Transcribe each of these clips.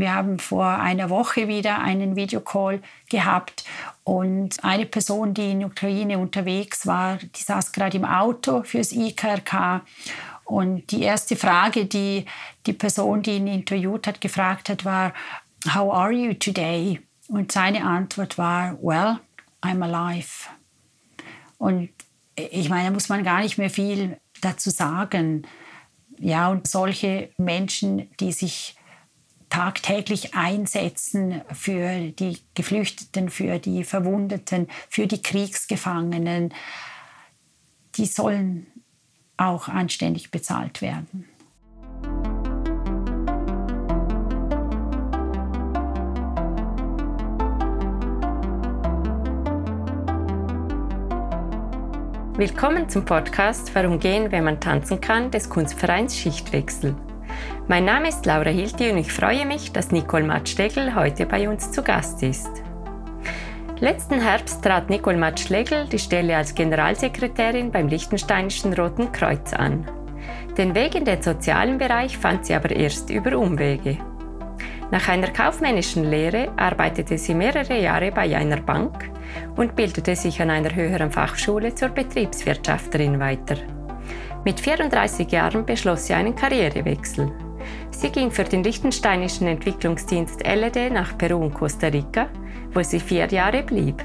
Wir haben vor einer Woche wieder einen Videocall gehabt und eine Person, die in Ukraine unterwegs war, die saß gerade im Auto fürs IKRK und die erste Frage, die die Person, die ihn interviewt hat, gefragt hat, war, How are you today? Und seine Antwort war, Well, I'm alive. Und ich meine, da muss man gar nicht mehr viel dazu sagen. Ja, und solche Menschen, die sich tagtäglich einsetzen für die Geflüchteten, für die Verwundeten, für die Kriegsgefangenen, die sollen auch anständig bezahlt werden. Willkommen zum Podcast Warum gehen, wenn man tanzen kann des Kunstvereins Schichtwechsel. Mein Name ist Laura Hilti und ich freue mich, dass Nicole Matschlegel heute bei uns zu Gast ist. Letzten Herbst trat Nicole Matschlegel die Stelle als Generalsekretärin beim Liechtensteinischen Roten Kreuz an. Den Weg in den sozialen Bereich fand sie aber erst über Umwege. Nach einer kaufmännischen Lehre arbeitete sie mehrere Jahre bei einer Bank und bildete sich an einer höheren Fachschule zur Betriebswirtschafterin weiter. Mit 34 Jahren beschloss sie einen Karrierewechsel. Sie ging für den Liechtensteinischen Entwicklungsdienst LED nach Peru und Costa Rica wo sie vier Jahre blieb.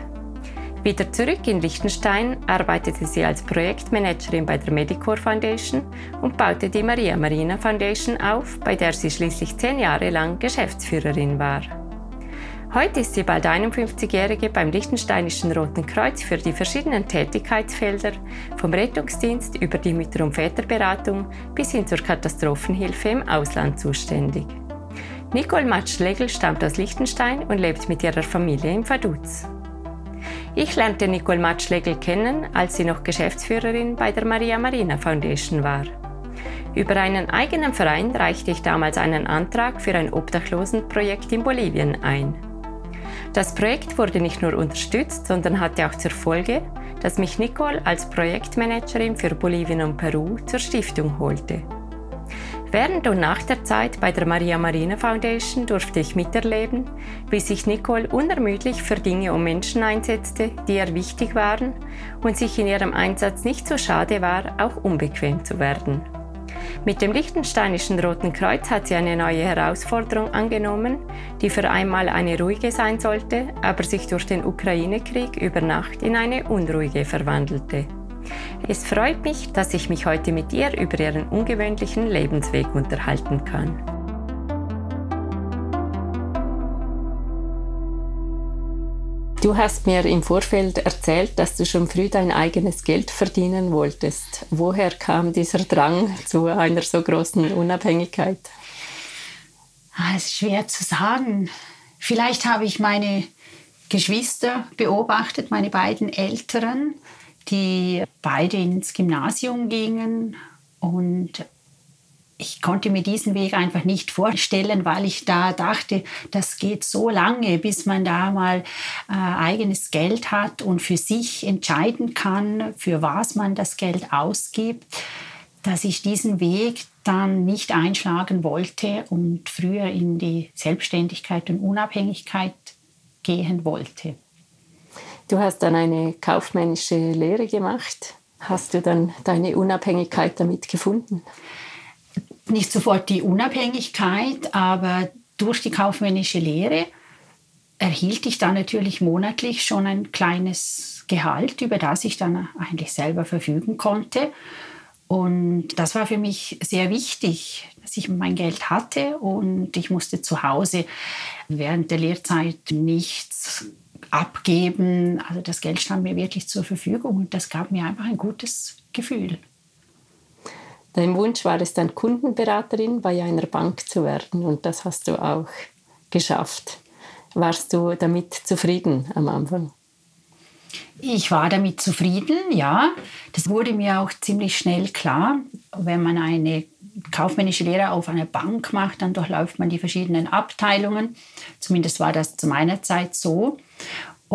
Wieder zurück in Liechtenstein arbeitete sie als Projektmanagerin bei der Medicor Foundation und baute die Maria Marina Foundation auf, bei der sie schließlich zehn Jahre lang Geschäftsführerin war. Heute ist sie bald 51-Jährige beim Liechtensteinischen Roten Kreuz für die verschiedenen Tätigkeitsfelder, vom Rettungsdienst über die Mütter- und Väterberatung bis hin zur Katastrophenhilfe im Ausland zuständig. Nicole Matsch-Legel stammt aus Liechtenstein und lebt mit ihrer Familie im Vaduz. Ich lernte Nicole Matsch-Legel kennen, als sie noch Geschäftsführerin bei der Maria Marina Foundation war. Über einen eigenen Verein reichte ich damals einen Antrag für ein Obdachlosenprojekt in Bolivien ein. Das Projekt wurde nicht nur unterstützt, sondern hatte auch zur Folge, dass mich Nicole als Projektmanagerin für Bolivien und Peru zur Stiftung holte. Während und nach der Zeit bei der Maria Marina Foundation durfte ich miterleben, wie sich Nicole unermüdlich für Dinge und Menschen einsetzte, die ihr wichtig waren und sich in ihrem Einsatz nicht so schade war, auch unbequem zu werden. Mit dem Liechtensteinischen Roten Kreuz hat sie eine neue Herausforderung angenommen, die für einmal eine ruhige sein sollte, aber sich durch den Ukraine-Krieg über Nacht in eine unruhige verwandelte. Es freut mich, dass ich mich heute mit ihr über ihren ungewöhnlichen Lebensweg unterhalten kann. Du hast mir im Vorfeld erzählt, dass du schon früh dein eigenes Geld verdienen wolltest. Woher kam dieser Drang zu einer so großen Unabhängigkeit? Ah, es ist schwer zu sagen. Vielleicht habe ich meine Geschwister beobachtet, meine beiden Älteren die beide ins Gymnasium gingen und ich konnte mir diesen Weg einfach nicht vorstellen, weil ich da dachte, das geht so lange, bis man da mal äh, eigenes Geld hat und für sich entscheiden kann, für was man das Geld ausgibt, dass ich diesen Weg dann nicht einschlagen wollte und früher in die Selbstständigkeit und Unabhängigkeit gehen wollte. Du hast dann eine kaufmännische Lehre gemacht. Hast du dann deine Unabhängigkeit damit gefunden? Nicht sofort die Unabhängigkeit, aber durch die kaufmännische Lehre erhielt ich dann natürlich monatlich schon ein kleines Gehalt, über das ich dann eigentlich selber verfügen konnte. Und das war für mich sehr wichtig, dass ich mein Geld hatte und ich musste zu Hause während der Lehrzeit nichts abgeben. Also das Geld stand mir wirklich zur Verfügung und das gab mir einfach ein gutes Gefühl. Dein Wunsch war es dann, Kundenberaterin bei einer Bank zu werden und das hast du auch geschafft. Warst du damit zufrieden am Anfang? Ich war damit zufrieden, ja. Das wurde mir auch ziemlich schnell klar. Wenn man eine kaufmännische Lehre auf einer Bank macht, dann durchläuft man die verschiedenen Abteilungen. Zumindest war das zu meiner Zeit so.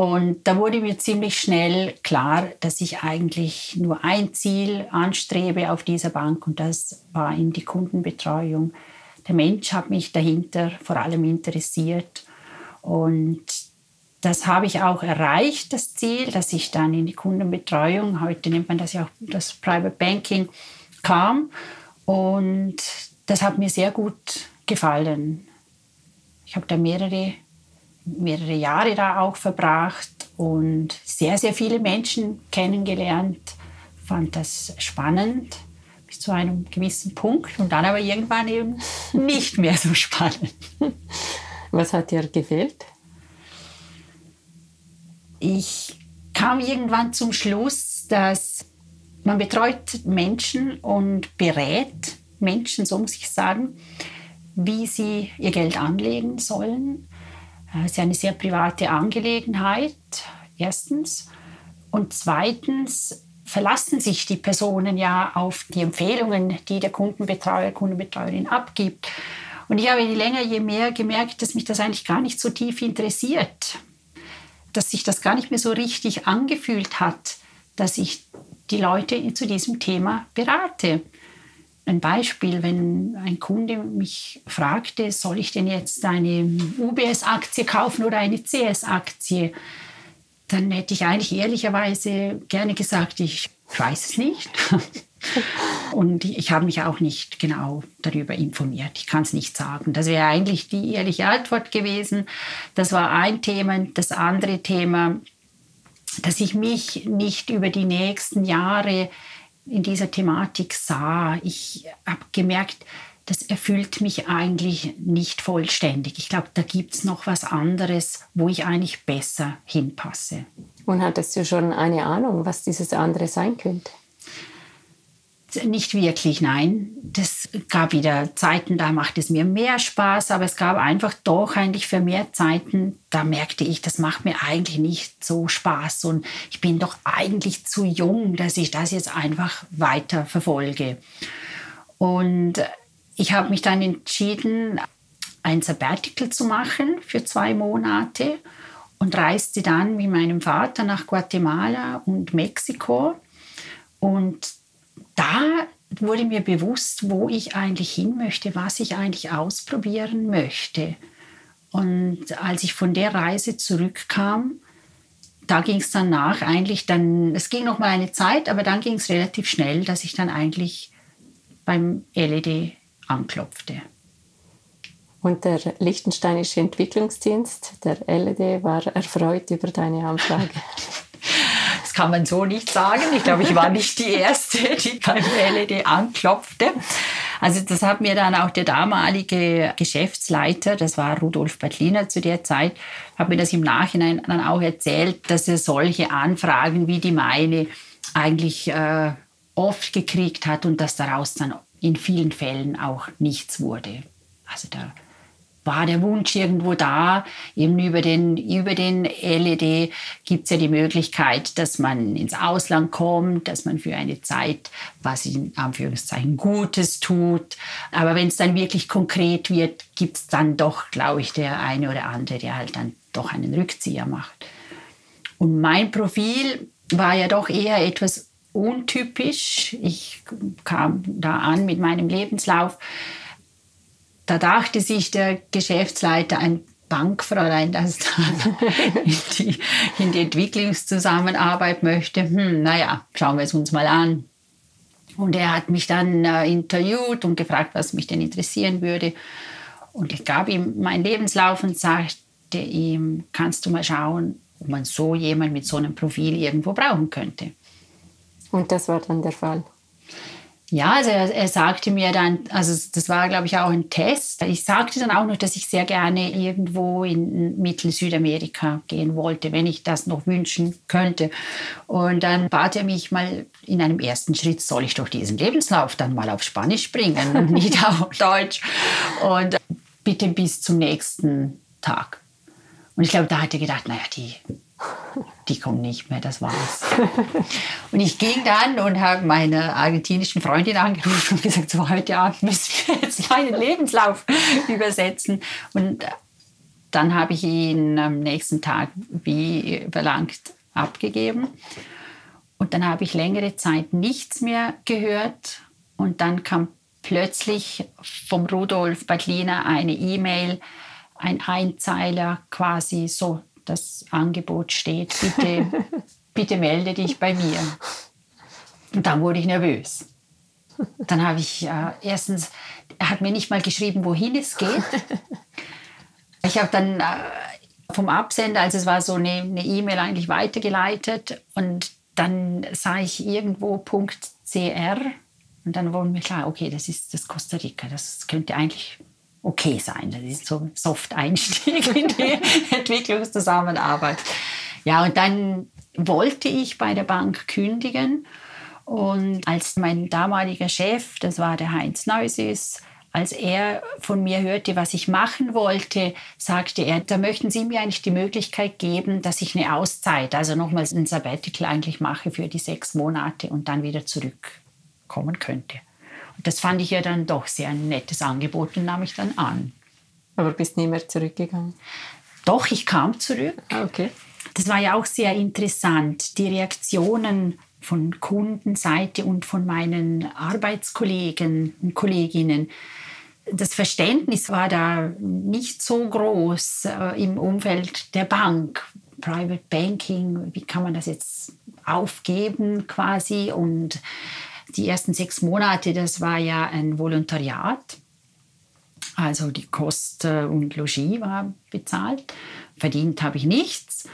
Und da wurde mir ziemlich schnell klar, dass ich eigentlich nur ein Ziel anstrebe auf dieser Bank und das war in die Kundenbetreuung der Mensch hat mich dahinter vor allem interessiert. Und das habe ich auch erreicht, das Ziel, dass ich dann in die Kundenbetreuung, heute nennt man das ja auch das Private Banking, kam. Und das hat mir sehr gut gefallen. Ich habe da mehrere, mehrere Jahre da auch verbracht und sehr, sehr viele Menschen kennengelernt. Fand das spannend bis zu einem gewissen Punkt und dann aber irgendwann eben nicht mehr so spannend. Was hat dir gefehlt? Ich kam irgendwann zum Schluss, dass man betreut Menschen und berät Menschen, so muss ich sagen, wie sie ihr Geld anlegen sollen. Äh, es ist eine sehr private Angelegenheit, erstens. Und zweitens verlassen sich die Personen ja auf die Empfehlungen, die der Kundenbetreuer, Kundenbetreuerin abgibt. Und ich habe je länger, je mehr gemerkt, dass mich das eigentlich gar nicht so tief interessiert, dass sich das gar nicht mehr so richtig angefühlt hat, dass ich die Leute zu diesem Thema berate. Ein Beispiel, wenn ein Kunde mich fragte, soll ich denn jetzt eine UBS-Aktie kaufen oder eine CS-Aktie, dann hätte ich eigentlich ehrlicherweise gerne gesagt, ich weiß es nicht. Und ich habe mich auch nicht genau darüber informiert. Ich kann es nicht sagen. Das wäre eigentlich die ehrliche Antwort gewesen. Das war ein Thema. Das andere Thema, dass ich mich nicht über die nächsten Jahre in dieser Thematik sah. Ich habe gemerkt, das erfüllt mich eigentlich nicht vollständig. Ich glaube, da gibt es noch was anderes, wo ich eigentlich besser hinpasse. Und hattest du schon eine Ahnung, was dieses andere sein könnte? Nicht wirklich, nein. Das gab wieder Zeiten, da macht es mir mehr Spaß, aber es gab einfach doch eigentlich vermehrt Zeiten, da merkte ich, das macht mir eigentlich nicht so Spaß und ich bin doch eigentlich zu jung, dass ich das jetzt einfach weiter verfolge. Und ich habe mich dann entschieden, ein Sabbatical zu machen für zwei Monate und reiste dann mit meinem Vater nach Guatemala und Mexiko. Und da wurde mir bewusst, wo ich eigentlich hin möchte, was ich eigentlich ausprobieren möchte. Und als ich von der Reise zurückkam, da ging es dann nach eigentlich dann, es ging noch mal eine Zeit, aber dann ging es relativ schnell, dass ich dann eigentlich beim LED anklopfte. Und der Liechtensteinische Entwicklungsdienst, der LED, war erfreut über deine Anfrage. Das kann man so nicht sagen. Ich glaube, ich war nicht die Erste, die beim LED anklopfte. Also das hat mir dann auch der damalige Geschäftsleiter, das war Rudolf Bertliner zu der Zeit, hat mir das im Nachhinein dann auch erzählt, dass er solche Anfragen wie die meine eigentlich äh, oft gekriegt hat und dass daraus dann in vielen Fällen auch nichts wurde. Also da war der Wunsch irgendwo da. Eben über den, über den LED gibt es ja die Möglichkeit, dass man ins Ausland kommt, dass man für eine Zeit was in Anführungszeichen Gutes tut. Aber wenn es dann wirklich konkret wird, gibt es dann doch, glaube ich, der eine oder andere, der halt dann doch einen Rückzieher macht. Und mein Profil war ja doch eher etwas untypisch. Ich kam da an mit meinem Lebenslauf da dachte sich der Geschäftsleiter, ein Bankfräulein, das in die, in die Entwicklungszusammenarbeit möchte. Hm, naja, schauen wir es uns mal an. Und er hat mich dann äh, interviewt und gefragt, was mich denn interessieren würde. Und ich gab ihm meinen Lebenslauf und sagte ihm, kannst du mal schauen, ob man so jemand mit so einem Profil irgendwo brauchen könnte. Und das war dann der Fall. Ja, also er, er, sagte mir dann, also das war, glaube ich, auch ein Test. Ich sagte dann auch noch, dass ich sehr gerne irgendwo in Mittel-Südamerika gehen wollte, wenn ich das noch wünschen könnte. Und dann bat er mich mal in einem ersten Schritt, soll ich doch diesen Lebenslauf dann mal auf Spanisch bringen und nicht auf Deutsch. Und bitte bis zum nächsten Tag. Und ich glaube, da hat er gedacht, naja, die die kommen nicht mehr, das war's. und ich ging dann und habe meine argentinischen Freundin angerufen und gesagt, so heute Abend müssen wir jetzt meinen Lebenslauf übersetzen. Und dann habe ich ihn am nächsten Tag wie verlangt abgegeben. Und dann habe ich längere Zeit nichts mehr gehört. Und dann kam plötzlich vom Rudolf Badliner eine E-Mail, ein Einzeiler quasi so, das Angebot steht, bitte, bitte melde dich bei mir. Und dann wurde ich nervös. Dann habe ich äh, erstens, er hat mir nicht mal geschrieben, wohin es geht. Ich habe dann äh, vom Absender, also es war so eine E-Mail e eigentlich weitergeleitet und dann sah ich irgendwo .cr und dann wurde mir klar, okay, das ist das Costa Rica, das könnte eigentlich okay sein. Das ist so ein Soft-Einstieg in die Entwicklungszusammenarbeit. Ja, und dann wollte ich bei der Bank kündigen und als mein damaliger Chef, das war der Heinz Neusüß, als er von mir hörte, was ich machen wollte, sagte er, da möchten Sie mir eigentlich die Möglichkeit geben, dass ich eine Auszeit, also nochmals ein Sabbatical eigentlich mache für die sechs Monate und dann wieder zurückkommen könnte. Das fand ich ja dann doch sehr ein nettes Angebot und nahm ich dann an. Aber bist nie mehr zurückgegangen? Doch, ich kam zurück. Ah, okay. Das war ja auch sehr interessant, die Reaktionen von Kundenseite und von meinen Arbeitskollegen und Kolleginnen das Verständnis war da nicht so groß äh, im Umfeld der Bank. Private Banking, wie kann man das jetzt aufgeben quasi? Und die ersten sechs Monate, das war ja ein Volontariat. Also die Kosten und Logis war bezahlt. Verdient habe ich nichts.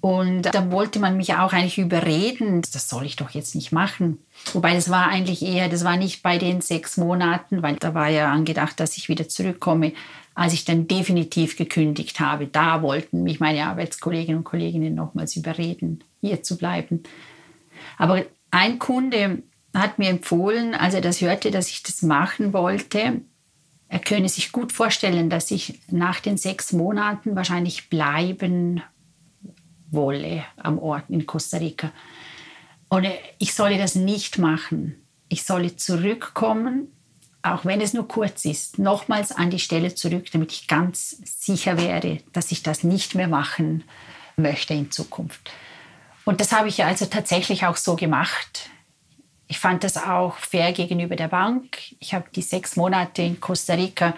Und da wollte man mich auch eigentlich überreden, das soll ich doch jetzt nicht machen. Wobei das war eigentlich eher, das war nicht bei den sechs Monaten, weil da war ja angedacht, dass ich wieder zurückkomme. Als ich dann definitiv gekündigt habe, da wollten mich meine Arbeitskolleginnen und Kollegen nochmals überreden, hier zu bleiben. Aber ein Kunde hat mir empfohlen, als er das hörte, dass ich das machen wollte, er könne sich gut vorstellen, dass ich nach den sechs Monaten wahrscheinlich bleiben wolle am Ort in Costa Rica. Und ich solle das nicht machen. Ich solle zurückkommen, auch wenn es nur kurz ist, nochmals an die Stelle zurück, damit ich ganz sicher wäre, dass ich das nicht mehr machen möchte in Zukunft. Und das habe ich also tatsächlich auch so gemacht. Ich fand das auch fair gegenüber der Bank. Ich habe die sechs Monate in Costa Rica,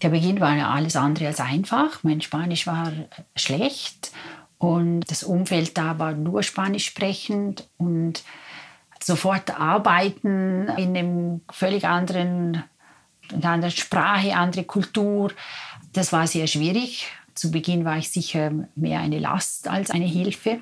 der Beginn war ja alles andere als einfach. Mein Spanisch war schlecht und das Umfeld da war nur spanisch sprechend und sofort arbeiten in einem völlig anderen, in einer anderen Sprache, andere Kultur. Das war sehr schwierig. Zu Beginn war ich sicher mehr eine Last als eine Hilfe.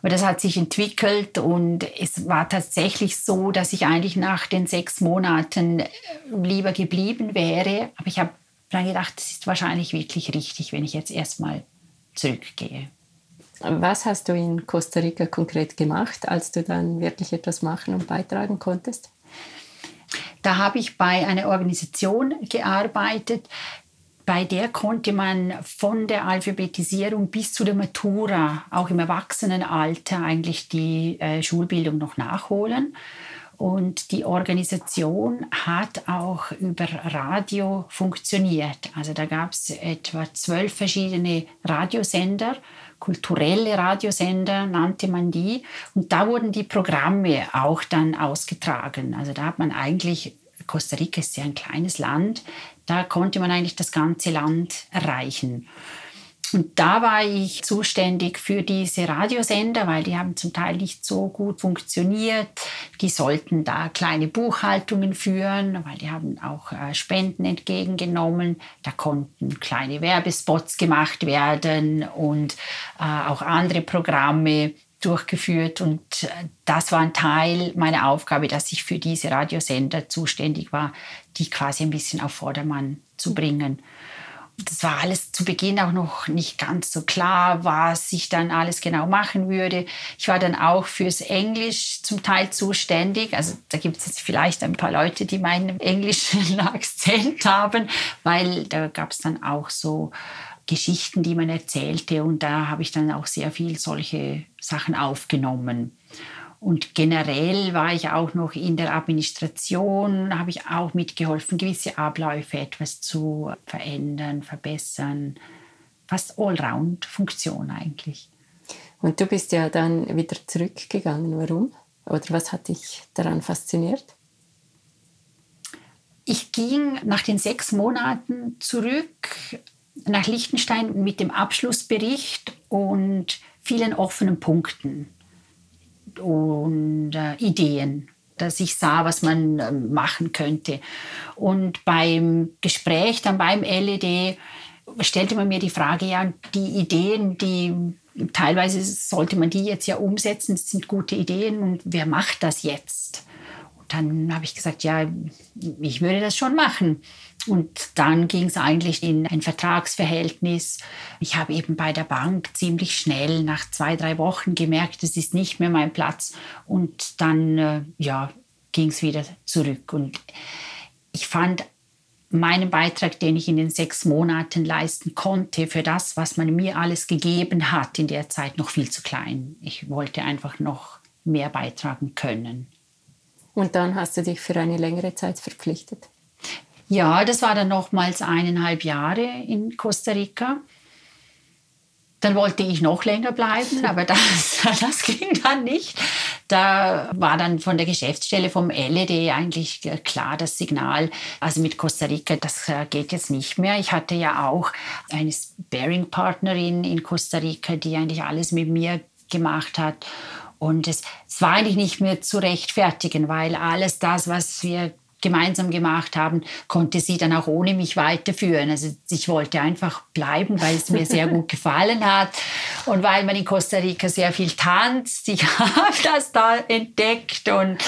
Aber das hat sich entwickelt und es war tatsächlich so, dass ich eigentlich nach den sechs Monaten lieber geblieben wäre. Aber ich habe dann gedacht, es ist wahrscheinlich wirklich richtig, wenn ich jetzt erstmal zurückgehe. Was hast du in Costa Rica konkret gemacht, als du dann wirklich etwas machen und beitragen konntest? Da habe ich bei einer Organisation gearbeitet, bei der konnte man von der Alphabetisierung bis zu der Matura, auch im Erwachsenenalter, eigentlich die äh, Schulbildung noch nachholen. Und die Organisation hat auch über Radio funktioniert. Also da gab es etwa zwölf verschiedene Radiosender kulturelle Radiosender nannte man die. Und da wurden die Programme auch dann ausgetragen. Also da hat man eigentlich, Costa Rica ist ja ein kleines Land, da konnte man eigentlich das ganze Land erreichen. Und da war ich zuständig für diese Radiosender, weil die haben zum Teil nicht so gut funktioniert. Die sollten da kleine Buchhaltungen führen, weil die haben auch äh, Spenden entgegengenommen. Da konnten kleine Werbespots gemacht werden und äh, auch andere Programme durchgeführt. Und äh, das war ein Teil meiner Aufgabe, dass ich für diese Radiosender zuständig war, die quasi ein bisschen auf Vordermann zu bringen das war alles zu Beginn auch noch nicht ganz so klar, was ich dann alles genau machen würde. Ich war dann auch fürs Englisch zum Teil zuständig. Also da gibt es jetzt vielleicht ein paar Leute, die meinen englischen Akzent haben, weil da gab es dann auch so Geschichten, die man erzählte und da habe ich dann auch sehr viel solche Sachen aufgenommen. Und generell war ich auch noch in der Administration, habe ich auch mitgeholfen, gewisse Abläufe etwas zu verändern, verbessern. Fast Allround-Funktion eigentlich. Und du bist ja dann wieder zurückgegangen. Warum? Oder was hat dich daran fasziniert? Ich ging nach den sechs Monaten zurück nach Liechtenstein mit dem Abschlussbericht und vielen offenen Punkten und äh, Ideen, dass ich sah, was man äh, machen könnte. Und beim Gespräch dann beim LED stellte man mir die Frage, ja, die Ideen, die teilweise sollte man die jetzt ja umsetzen, das sind gute Ideen und wer macht das jetzt? Dann habe ich gesagt, ja, ich würde das schon machen. Und dann ging es eigentlich in ein Vertragsverhältnis. Ich habe eben bei der Bank ziemlich schnell nach zwei, drei Wochen gemerkt, das ist nicht mehr mein Platz. Und dann äh, ja, ging es wieder zurück. Und ich fand meinen Beitrag, den ich in den sechs Monaten leisten konnte, für das, was man mir alles gegeben hat, in der Zeit noch viel zu klein. Ich wollte einfach noch mehr beitragen können. Und dann hast du dich für eine längere Zeit verpflichtet? Ja, das war dann nochmals eineinhalb Jahre in Costa Rica. Dann wollte ich noch länger bleiben, aber das, das ging dann nicht. Da war dann von der Geschäftsstelle vom LED eigentlich klar das Signal, also mit Costa Rica, das äh, geht jetzt nicht mehr. Ich hatte ja auch eine Sparing-Partnerin in Costa Rica, die eigentlich alles mit mir gemacht hat. Und es, es war eigentlich nicht mehr zu rechtfertigen, weil alles das, was wir gemeinsam gemacht haben, konnte sie dann auch ohne mich weiterführen. Also ich wollte einfach bleiben, weil es mir sehr gut gefallen hat und weil man in Costa Rica sehr viel tanzt. Ich habe das da entdeckt und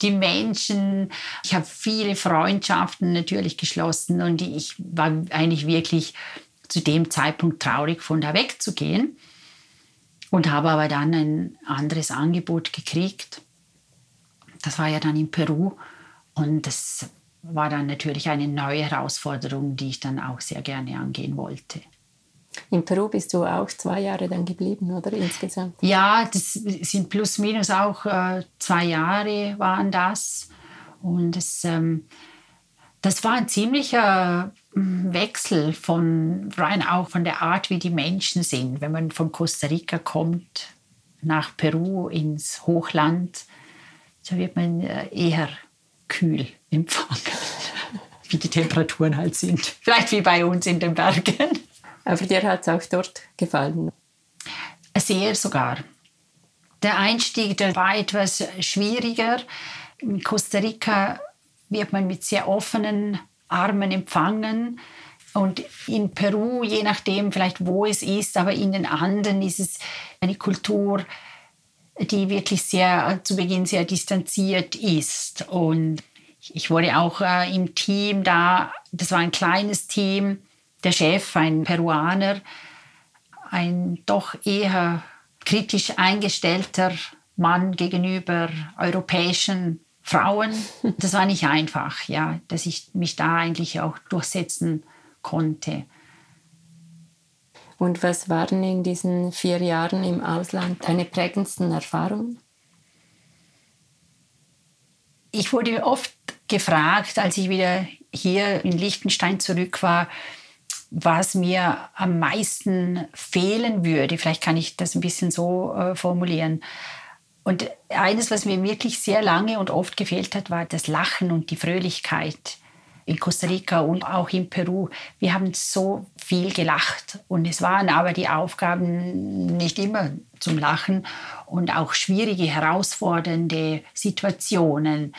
die Menschen. Ich habe viele Freundschaften natürlich geschlossen und ich war eigentlich wirklich zu dem Zeitpunkt traurig, von da wegzugehen und habe aber dann ein anderes Angebot gekriegt. Das war ja dann in Peru und das war dann natürlich eine neue Herausforderung, die ich dann auch sehr gerne angehen wollte. In Peru bist du auch zwei Jahre dann geblieben, oder insgesamt? Ja, das sind plus minus auch äh, zwei Jahre waren das. Und das, ähm, das war ein ziemlicher mm, Wechsel von rein auch von der Art, wie die Menschen sind. Wenn man von Costa Rica kommt nach Peru ins Hochland, so wird man äh, eher kühl empfangen, wie die Temperaturen halt sind. Vielleicht wie bei uns in den Bergen. Aber dir hat es auch dort gefallen? Sehr sogar. Der Einstieg der war etwas schwieriger. In Costa Rica wird man mit sehr offenen Armen empfangen. Und in Peru, je nachdem vielleicht wo es ist, aber in den Anden ist es eine Kultur, die wirklich sehr zu Beginn sehr distanziert ist. Und ich wurde auch äh, im Team da, das war ein kleines Team, der Chef, ein Peruaner, ein doch eher kritisch eingestellter Mann gegenüber europäischen Frauen. Das war nicht einfach, ja, dass ich mich da eigentlich auch durchsetzen konnte. Und was waren in diesen vier Jahren im Ausland deine prägendsten Erfahrungen? Ich wurde oft gefragt, als ich wieder hier in Liechtenstein zurück war, was mir am meisten fehlen würde. Vielleicht kann ich das ein bisschen so äh, formulieren. Und eines, was mir wirklich sehr lange und oft gefehlt hat, war das Lachen und die Fröhlichkeit in Costa Rica und auch in Peru. Wir haben so viel gelacht und es waren aber die Aufgaben nicht immer zum Lachen und auch schwierige, herausfordernde Situationen.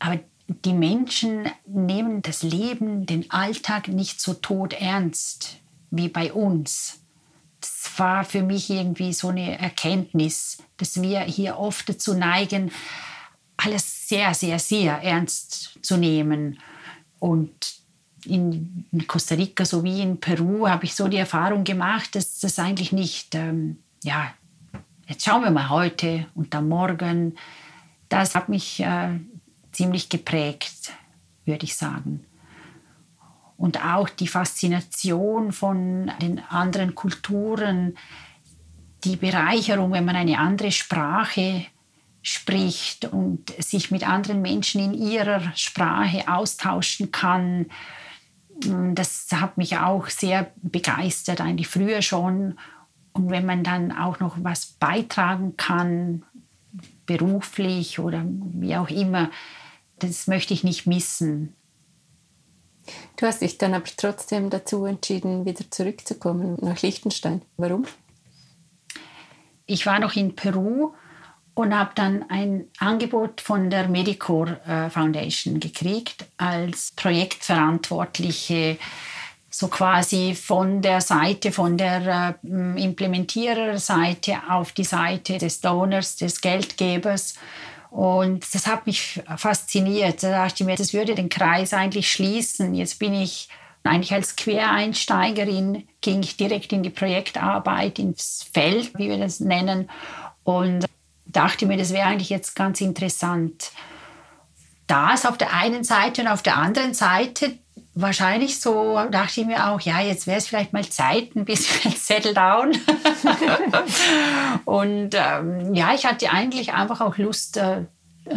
Aber die Menschen nehmen das Leben, den Alltag nicht so tot ernst wie bei uns. War für mich irgendwie so eine Erkenntnis, dass wir hier oft dazu neigen, alles sehr, sehr, sehr ernst zu nehmen und in Costa Rica sowie in Peru habe ich so die Erfahrung gemacht, dass das eigentlich nicht, ähm, ja, jetzt schauen wir mal heute und dann morgen. Das hat mich äh, ziemlich geprägt, würde ich sagen. Und auch die Faszination von den anderen Kulturen, die Bereicherung, wenn man eine andere Sprache spricht und sich mit anderen Menschen in ihrer Sprache austauschen kann. Das hat mich auch sehr begeistert, eigentlich früher schon. Und wenn man dann auch noch was beitragen kann, beruflich oder wie auch immer, das möchte ich nicht missen. Du hast dich dann aber trotzdem dazu entschieden, wieder zurückzukommen nach Liechtenstein. Warum? Ich war noch in Peru und habe dann ein Angebot von der Medicore äh, Foundation gekriegt als Projektverantwortliche so quasi von der Seite, von der äh, Implementiererseite auf die Seite des Donors, des Geldgebers. Und das hat mich fasziniert. Da dachte ich mir, das würde den Kreis eigentlich schließen. Jetzt bin ich eigentlich als Quereinsteigerin, ging ich direkt in die Projektarbeit, ins Feld, wie wir das nennen. Und dachte mir, das wäre eigentlich jetzt ganz interessant. Das auf der einen Seite und auf der anderen Seite wahrscheinlich so, dachte ich mir auch, ja, jetzt wäre es vielleicht mal Zeit, ein bisschen settle down. und ähm, ja, ich hatte eigentlich einfach auch Lust, äh,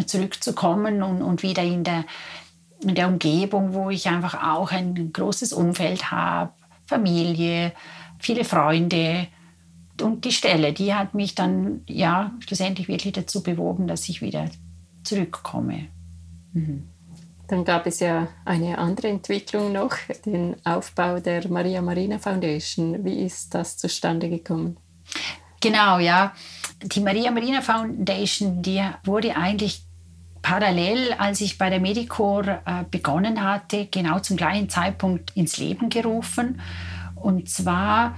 zurückzukommen und, und wieder in der, in der Umgebung, wo ich einfach auch ein großes Umfeld habe, Familie, viele Freunde. Und die Stelle, die hat mich dann ja schlussendlich wirklich dazu bewogen, dass ich wieder zurückkomme. Mhm. Dann gab es ja eine andere Entwicklung noch, den Aufbau der Maria Marina Foundation. Wie ist das zustande gekommen? Genau, ja. Die Maria Marina Foundation, die wurde eigentlich parallel, als ich bei der Medicore äh, begonnen hatte, genau zum gleichen Zeitpunkt ins Leben gerufen. Und zwar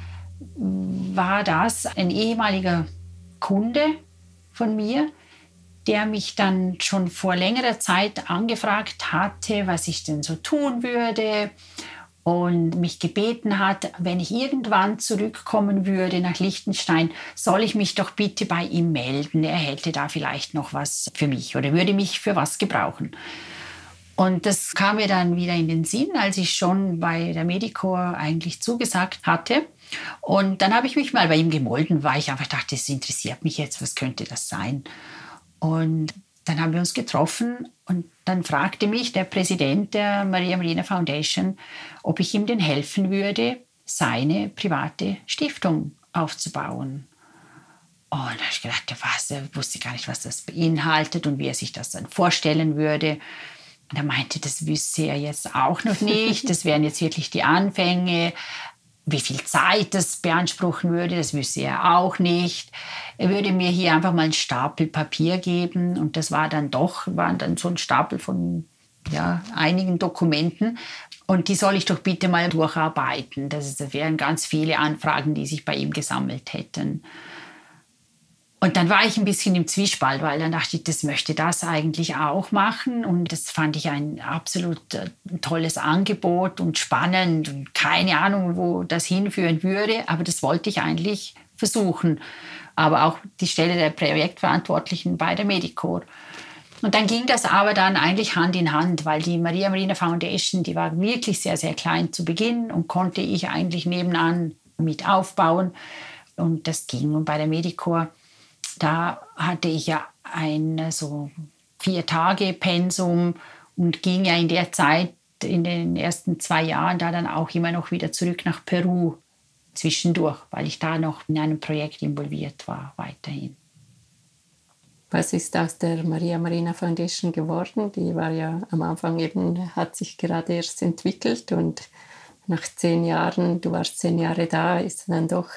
war das ein ehemaliger Kunde von mir, der mich dann schon vor längerer Zeit angefragt hatte, was ich denn so tun würde und mich gebeten hat, wenn ich irgendwann zurückkommen würde nach Liechtenstein, soll ich mich doch bitte bei ihm melden. Er hätte da vielleicht noch was für mich oder würde mich für was gebrauchen. Und das kam mir dann wieder in den Sinn, als ich schon bei der Medicor eigentlich zugesagt hatte. Und dann habe ich mich mal bei ihm gemolden, weil ich einfach dachte, es interessiert mich jetzt, was könnte das sein? Und dann haben wir uns getroffen und dann fragte mich der Präsident der Maria Marina Foundation, ob ich ihm denn helfen würde, seine private Stiftung aufzubauen. Und da habe ich gedacht, was, er wusste gar nicht, was das beinhaltet und wie er sich das dann vorstellen würde. Und er meinte, das wüsste er jetzt auch noch nicht. Das wären jetzt wirklich die Anfänge wie viel Zeit das beanspruchen würde, das wüsste er auch nicht. Er würde mir hier einfach mal einen Stapel Papier geben und das war dann doch, waren dann so ein Stapel von ja, einigen Dokumenten und die soll ich doch bitte mal durcharbeiten. Das, das wären ganz viele Anfragen, die sich bei ihm gesammelt hätten. Und dann war ich ein bisschen im Zwiespalt, weil dann dachte ich, das möchte das eigentlich auch machen. Und das fand ich ein absolut äh, tolles Angebot und spannend und keine Ahnung, wo das hinführen würde. Aber das wollte ich eigentlich versuchen. Aber auch die Stelle der Projektverantwortlichen bei der Medicor. Und dann ging das aber dann eigentlich Hand in Hand, weil die Maria Marina Foundation, die war wirklich sehr, sehr klein zu Beginn und konnte ich eigentlich nebenan mit aufbauen. Und das ging. Und bei der Medicor da hatte ich ja ein so vier Tage Pensum und ging ja in der Zeit in den ersten zwei Jahren da dann auch immer noch wieder zurück nach Peru zwischendurch, weil ich da noch in einem Projekt involviert war weiterhin. Was ist aus der Maria Marina Foundation geworden? Die war ja am Anfang eben, hat sich gerade erst entwickelt und nach zehn Jahren, du warst zehn Jahre da, ist dann doch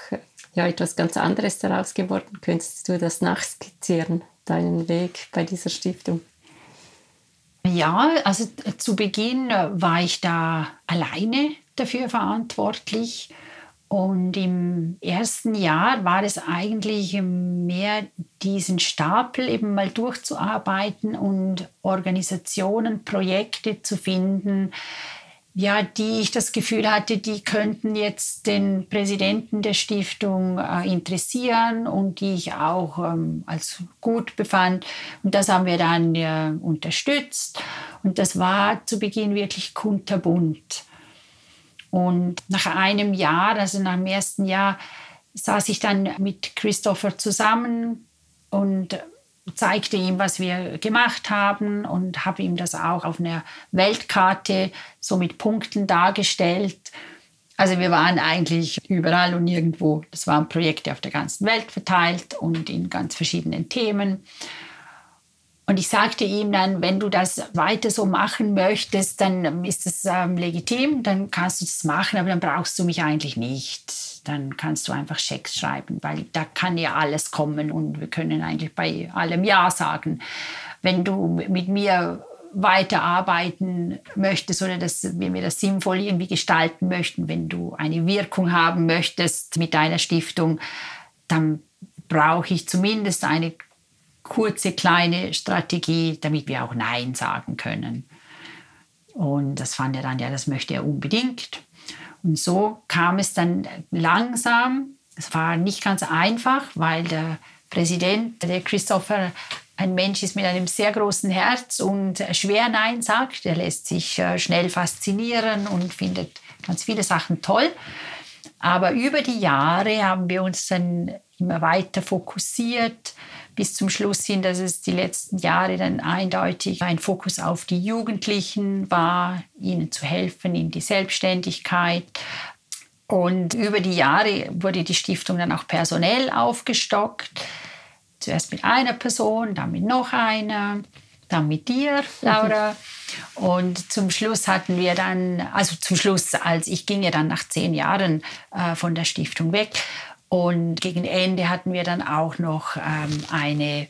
ja etwas ganz anderes daraus geworden. Könntest du das nachskizzieren, deinen Weg bei dieser Stiftung? Ja, also zu Beginn war ich da alleine dafür verantwortlich. Und im ersten Jahr war es eigentlich mehr diesen Stapel eben mal durchzuarbeiten und Organisationen, Projekte zu finden, ja, die ich das Gefühl hatte, die könnten jetzt den Präsidenten der Stiftung äh, interessieren und die ich auch ähm, als gut befand. Und das haben wir dann äh, unterstützt. Und das war zu Beginn wirklich kunterbunt. Und nach einem Jahr, also nach dem ersten Jahr, saß ich dann mit Christopher zusammen und zeigte ihm, was wir gemacht haben und habe ihm das auch auf einer Weltkarte so mit Punkten dargestellt. Also wir waren eigentlich überall und nirgendwo. Das waren Projekte auf der ganzen Welt verteilt und in ganz verschiedenen Themen. Und ich sagte ihm dann, wenn du das weiter so machen möchtest, dann ist es ähm, legitim, dann kannst du das machen, aber dann brauchst du mich eigentlich nicht. Dann kannst du einfach Schecks schreiben, weil da kann ja alles kommen und wir können eigentlich bei allem Ja sagen. Wenn du mit mir weiterarbeiten möchtest oder dass wir mir das sinnvoll irgendwie gestalten möchten, wenn du eine Wirkung haben möchtest mit deiner Stiftung, dann brauche ich zumindest eine kurze, kleine Strategie, damit wir auch Nein sagen können. Und das fand er dann, ja, das möchte er unbedingt. Und so kam es dann langsam. Es war nicht ganz einfach, weil der Präsident, der Christopher, ein Mensch ist mit einem sehr großen Herz und schwer Nein sagt. Er lässt sich äh, schnell faszinieren und findet ganz viele Sachen toll. Aber über die Jahre haben wir uns dann immer weiter fokussiert bis zum Schluss hin, dass es die letzten Jahre dann eindeutig ein Fokus auf die Jugendlichen war, ihnen zu helfen in die Selbstständigkeit. Und über die Jahre wurde die Stiftung dann auch personell aufgestockt. Zuerst mit einer Person, dann mit noch einer, dann mit dir, Laura. Und zum Schluss hatten wir dann, also zum Schluss, als ich ging ja dann nach zehn Jahren äh, von der Stiftung weg und gegen Ende hatten wir dann auch noch ähm, eine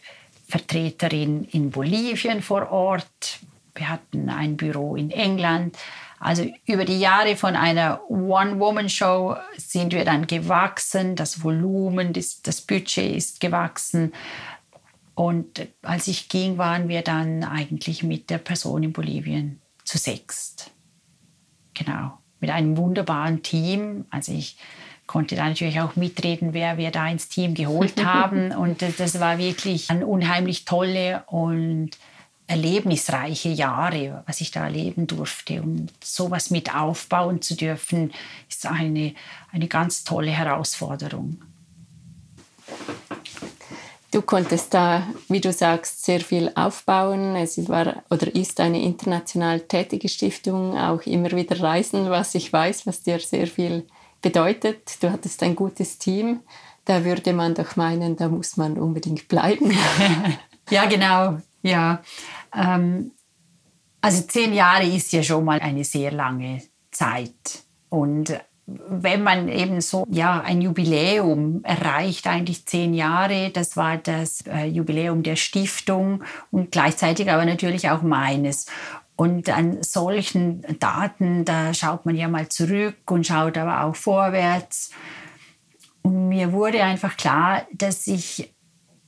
Vertreterin in Bolivien vor Ort. Wir hatten ein Büro in England. Also über die Jahre von einer One-Woman-Show sind wir dann gewachsen. Das Volumen, das, das Budget ist gewachsen. Und als ich ging, waren wir dann eigentlich mit der Person in Bolivien zu sechst. Genau, mit einem wunderbaren Team. Also ich konnte da natürlich auch mitreden, wer wir da ins Team geholt haben. Und das war wirklich ein unheimlich tolle und erlebnisreiche Jahre, was ich da erleben durfte. Und sowas mit aufbauen zu dürfen, ist eine, eine ganz tolle Herausforderung. Du konntest da, wie du sagst, sehr viel aufbauen. Es war oder ist eine international tätige Stiftung, auch immer wieder reisen, was ich weiß, was dir sehr viel bedeutet, du hattest ein gutes Team, da würde man doch meinen, da muss man unbedingt bleiben. ja, genau. Ja. Ähm, also zehn Jahre ist ja schon mal eine sehr lange Zeit. Und wenn man eben so ja ein Jubiläum erreicht, eigentlich zehn Jahre, das war das äh, Jubiläum der Stiftung und gleichzeitig aber natürlich auch meines. Und an solchen Daten, da schaut man ja mal zurück und schaut aber auch vorwärts. Und mir wurde einfach klar, dass ich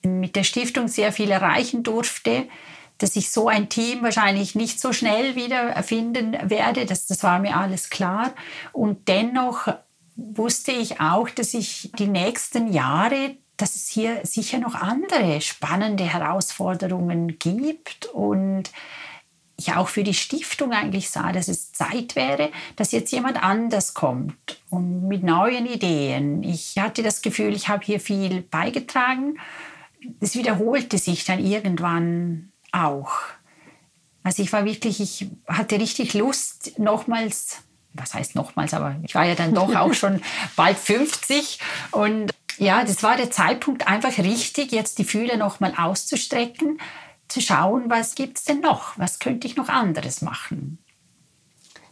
mit der Stiftung sehr viel erreichen durfte, dass ich so ein Team wahrscheinlich nicht so schnell wieder erfinden werde. Das, das war mir alles klar. Und dennoch wusste ich auch, dass ich die nächsten Jahre, dass es hier sicher noch andere spannende Herausforderungen gibt und ich auch für die Stiftung eigentlich sah, dass es Zeit wäre, dass jetzt jemand anders kommt und mit neuen Ideen. Ich hatte das Gefühl, ich habe hier viel beigetragen. Es wiederholte sich dann irgendwann auch. Also ich war wirklich, ich hatte richtig Lust, nochmals, was heißt nochmals, aber ich war ja dann doch auch schon bald 50 und ja, das war der Zeitpunkt einfach richtig, jetzt die Fühler nochmal auszustrecken zu schauen, was gibt es denn noch? Was könnte ich noch anderes machen?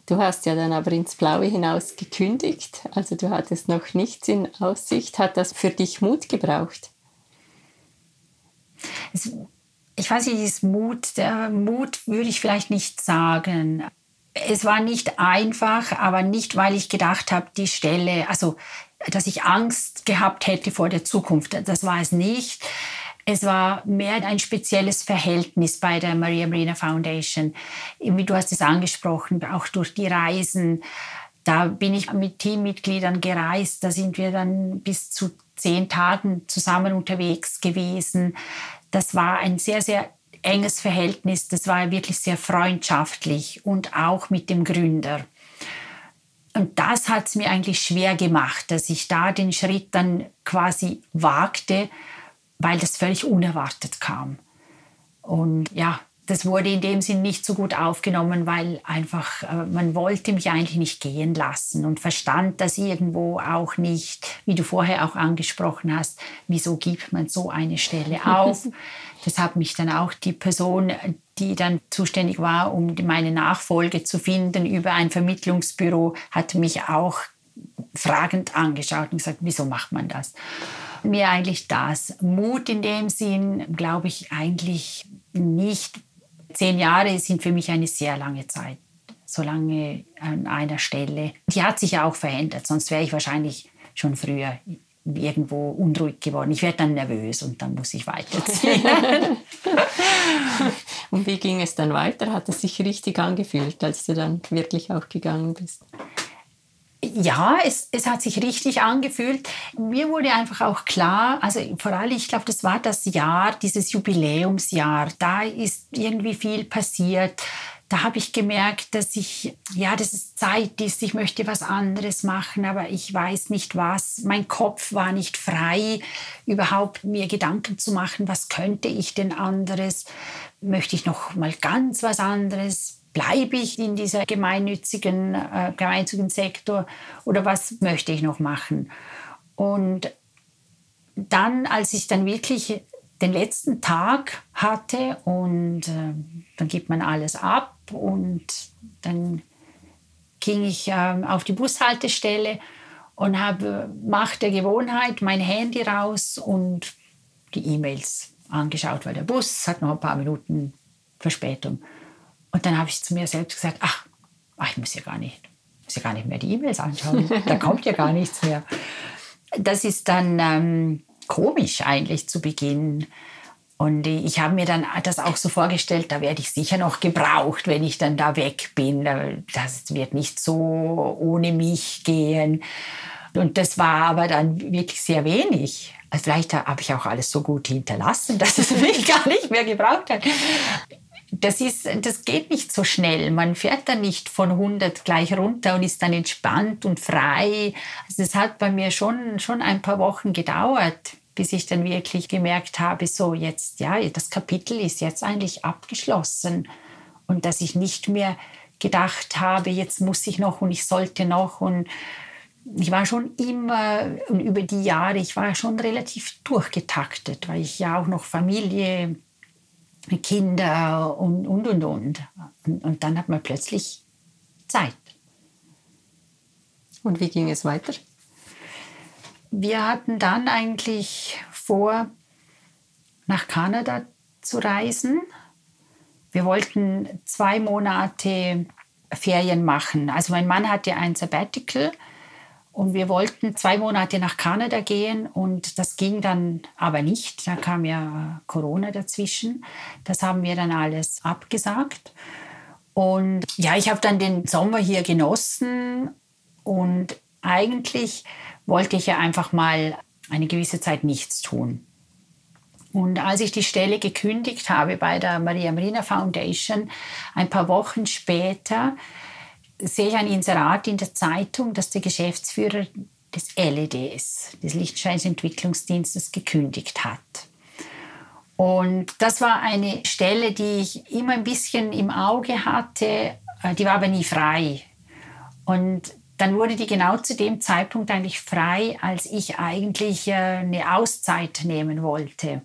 Du hast ja dann aber ins Blaue hinaus gekündigt, also du hattest noch nichts in Aussicht. Hat das für dich Mut gebraucht? Es, ich weiß nicht, ist Mut, der Mut würde ich vielleicht nicht sagen. Es war nicht einfach, aber nicht, weil ich gedacht habe, die Stelle, also dass ich Angst gehabt hätte vor der Zukunft. Das war es nicht. Es war mehr ein spezielles Verhältnis bei der Maria Marina Foundation. Wie du hast es angesprochen, auch durch die Reisen. Da bin ich mit Teammitgliedern gereist. Da sind wir dann bis zu zehn Tagen zusammen unterwegs gewesen. Das war ein sehr, sehr enges Verhältnis. Das war wirklich sehr freundschaftlich und auch mit dem Gründer. Und das hat es mir eigentlich schwer gemacht, dass ich da den Schritt dann quasi wagte weil das völlig unerwartet kam. Und ja, das wurde in dem Sinn nicht so gut aufgenommen, weil einfach äh, man wollte mich eigentlich nicht gehen lassen und verstand das irgendwo auch nicht, wie du vorher auch angesprochen hast, wieso gibt man so eine Stelle auf. das hat mich dann auch die Person, die dann zuständig war, um meine Nachfolge zu finden über ein Vermittlungsbüro, hat mich auch fragend angeschaut und gesagt, wieso macht man das? Mir eigentlich das. Mut in dem Sinn, glaube ich, eigentlich nicht. Zehn Jahre sind für mich eine sehr lange Zeit, so lange an einer Stelle. Die hat sich ja auch verändert, sonst wäre ich wahrscheinlich schon früher irgendwo unruhig geworden. Ich werde dann nervös und dann muss ich weiterziehen. und wie ging es dann weiter? Hat es sich richtig angefühlt, als du dann wirklich auch gegangen bist? Ja, es, es hat sich richtig angefühlt. Mir wurde einfach auch klar, also vor allem, ich glaube, das war das Jahr, dieses Jubiläumsjahr. Da ist irgendwie viel passiert. Da habe ich gemerkt, dass ich, ja, dass es Zeit ist, ich möchte was anderes machen, aber ich weiß nicht was. Mein Kopf war nicht frei, überhaupt mir Gedanken zu machen, was könnte ich denn anderes? Möchte ich noch mal ganz was anderes? Bleibe ich in dieser gemeinnützigen, äh, gemeinnützigen Sektor oder was möchte ich noch machen? Und dann, als ich dann wirklich den letzten Tag hatte und äh, dann gibt man alles ab und dann ging ich äh, auf die Bushaltestelle und habe Macht der Gewohnheit mein Handy raus und die E-Mails angeschaut, weil der Bus hat noch ein paar Minuten Verspätung. Und dann habe ich zu mir selbst gesagt, ach, ach ich muss ja gar nicht, muss ja gar nicht mehr die E-Mails anschauen. da kommt ja gar nichts mehr. Das ist dann ähm, komisch eigentlich zu Beginn. Und ich habe mir dann das auch so vorgestellt, da werde ich sicher noch gebraucht, wenn ich dann da weg bin. Das wird nicht so ohne mich gehen. Und das war aber dann wirklich sehr wenig. Also vielleicht habe ich auch alles so gut hinterlassen, dass es mich gar nicht mehr gebraucht hat das, ist, das geht nicht so schnell. Man fährt dann nicht von 100 gleich runter und ist dann entspannt und frei. Also das hat bei mir schon, schon ein paar Wochen gedauert, bis ich dann wirklich gemerkt habe, so jetzt, ja, das Kapitel ist jetzt eigentlich abgeschlossen. Und dass ich nicht mehr gedacht habe, jetzt muss ich noch und ich sollte noch und ich war schon immer über die Jahre, ich war schon relativ durchgetaktet, weil ich ja auch noch Familie Kinder und, und, und, und. Und, und dann hat man plötzlich Zeit. Und wie ging es weiter? Wir hatten dann eigentlich vor, nach Kanada zu reisen. Wir wollten zwei Monate Ferien machen. Also mein Mann hatte ein Sabbatical und wir wollten zwei Monate nach Kanada gehen und das ging dann aber nicht. Da kam ja Corona dazwischen. Das haben wir dann alles abgesagt. Und ja, ich habe dann den Sommer hier genossen und eigentlich wollte ich ja einfach mal eine gewisse Zeit nichts tun. Und als ich die Stelle gekündigt habe bei der Maria Marina Foundation, ein paar Wochen später, sehe ich ein Inserat in der Zeitung, dass der Geschäftsführer des LEDs, des Lichtscheins Entwicklungsdienstes, gekündigt hat. Und das war eine Stelle, die ich immer ein bisschen im Auge hatte, äh, die war aber nie frei. Und dann wurde die genau zu dem Zeitpunkt eigentlich frei, als ich eigentlich äh, eine Auszeit nehmen wollte.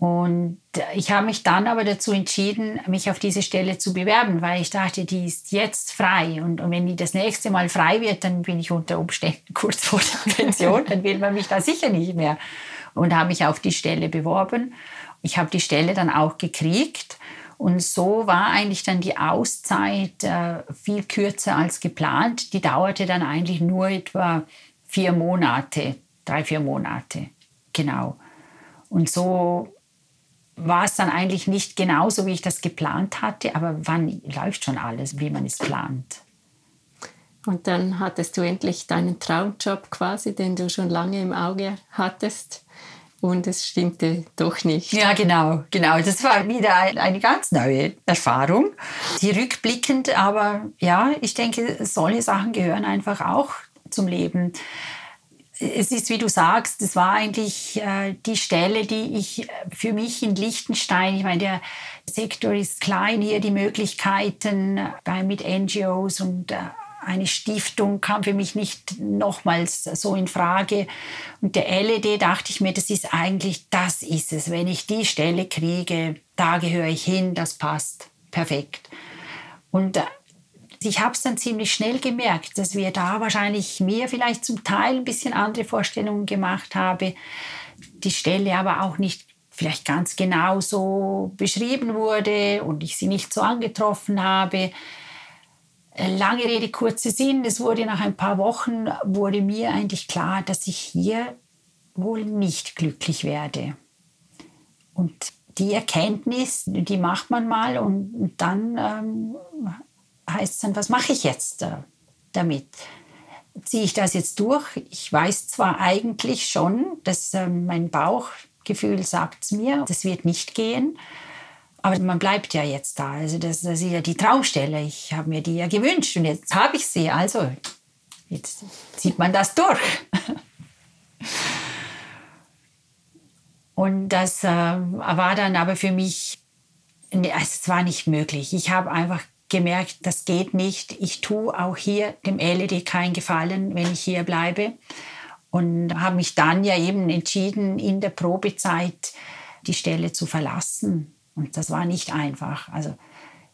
Und ich habe mich dann aber dazu entschieden, mich auf diese Stelle zu bewerben, weil ich dachte, die ist jetzt frei. Und, und wenn die das nächste Mal frei wird, dann bin ich unter Umständen kurz vor der Pension, dann will man mich da sicher nicht mehr. Und habe mich auf die Stelle beworben. Ich habe die Stelle dann auch gekriegt. Und so war eigentlich dann die Auszeit äh, viel kürzer als geplant. Die dauerte dann eigentlich nur etwa vier Monate, drei, vier Monate. Genau. Und so war es dann eigentlich nicht genauso, wie ich das geplant hatte, aber wann läuft schon alles, wie man es plant. Und dann hattest du endlich deinen Traumjob quasi, den du schon lange im Auge hattest. Und es stimmte doch nicht. Ja, genau, genau. Das war wieder eine ganz neue Erfahrung. Die rückblickend, aber ja, ich denke, solche Sachen gehören einfach auch zum Leben es ist, wie du sagst, es war eigentlich äh, die Stelle, die ich für mich in Liechtenstein, ich meine, der Sektor ist klein hier, die Möglichkeiten äh, mit NGOs und äh, eine Stiftung kam für mich nicht nochmals so in Frage. Und der LED dachte ich mir, das ist eigentlich, das ist es. Wenn ich die Stelle kriege, da gehöre ich hin, das passt perfekt. Und äh, ich habe es dann ziemlich schnell gemerkt, dass wir da wahrscheinlich mir vielleicht zum Teil ein bisschen andere Vorstellungen gemacht habe, die Stelle aber auch nicht vielleicht ganz genau so beschrieben wurde und ich sie nicht so angetroffen habe. Lange Rede, kurzer Sinn. Es wurde nach ein paar Wochen, wurde mir eigentlich klar, dass ich hier wohl nicht glücklich werde. Und die Erkenntnis, die macht man mal und dann ähm, heißt dann, was mache ich jetzt damit? Ziehe ich das jetzt durch? Ich weiß zwar eigentlich schon, dass äh, mein Bauchgefühl sagt es mir, das wird nicht gehen. Aber man bleibt ja jetzt da. Also das, das ist ja die Traumstelle. Ich habe mir die ja gewünscht und jetzt habe ich sie. Also jetzt zieht man das durch. Und das äh, war dann aber für mich, es war nicht möglich. Ich habe einfach gemerkt, das geht nicht. Ich tue auch hier dem LED keinen Gefallen, wenn ich hier bleibe. Und habe mich dann ja eben entschieden, in der Probezeit die Stelle zu verlassen. Und das war nicht einfach. Also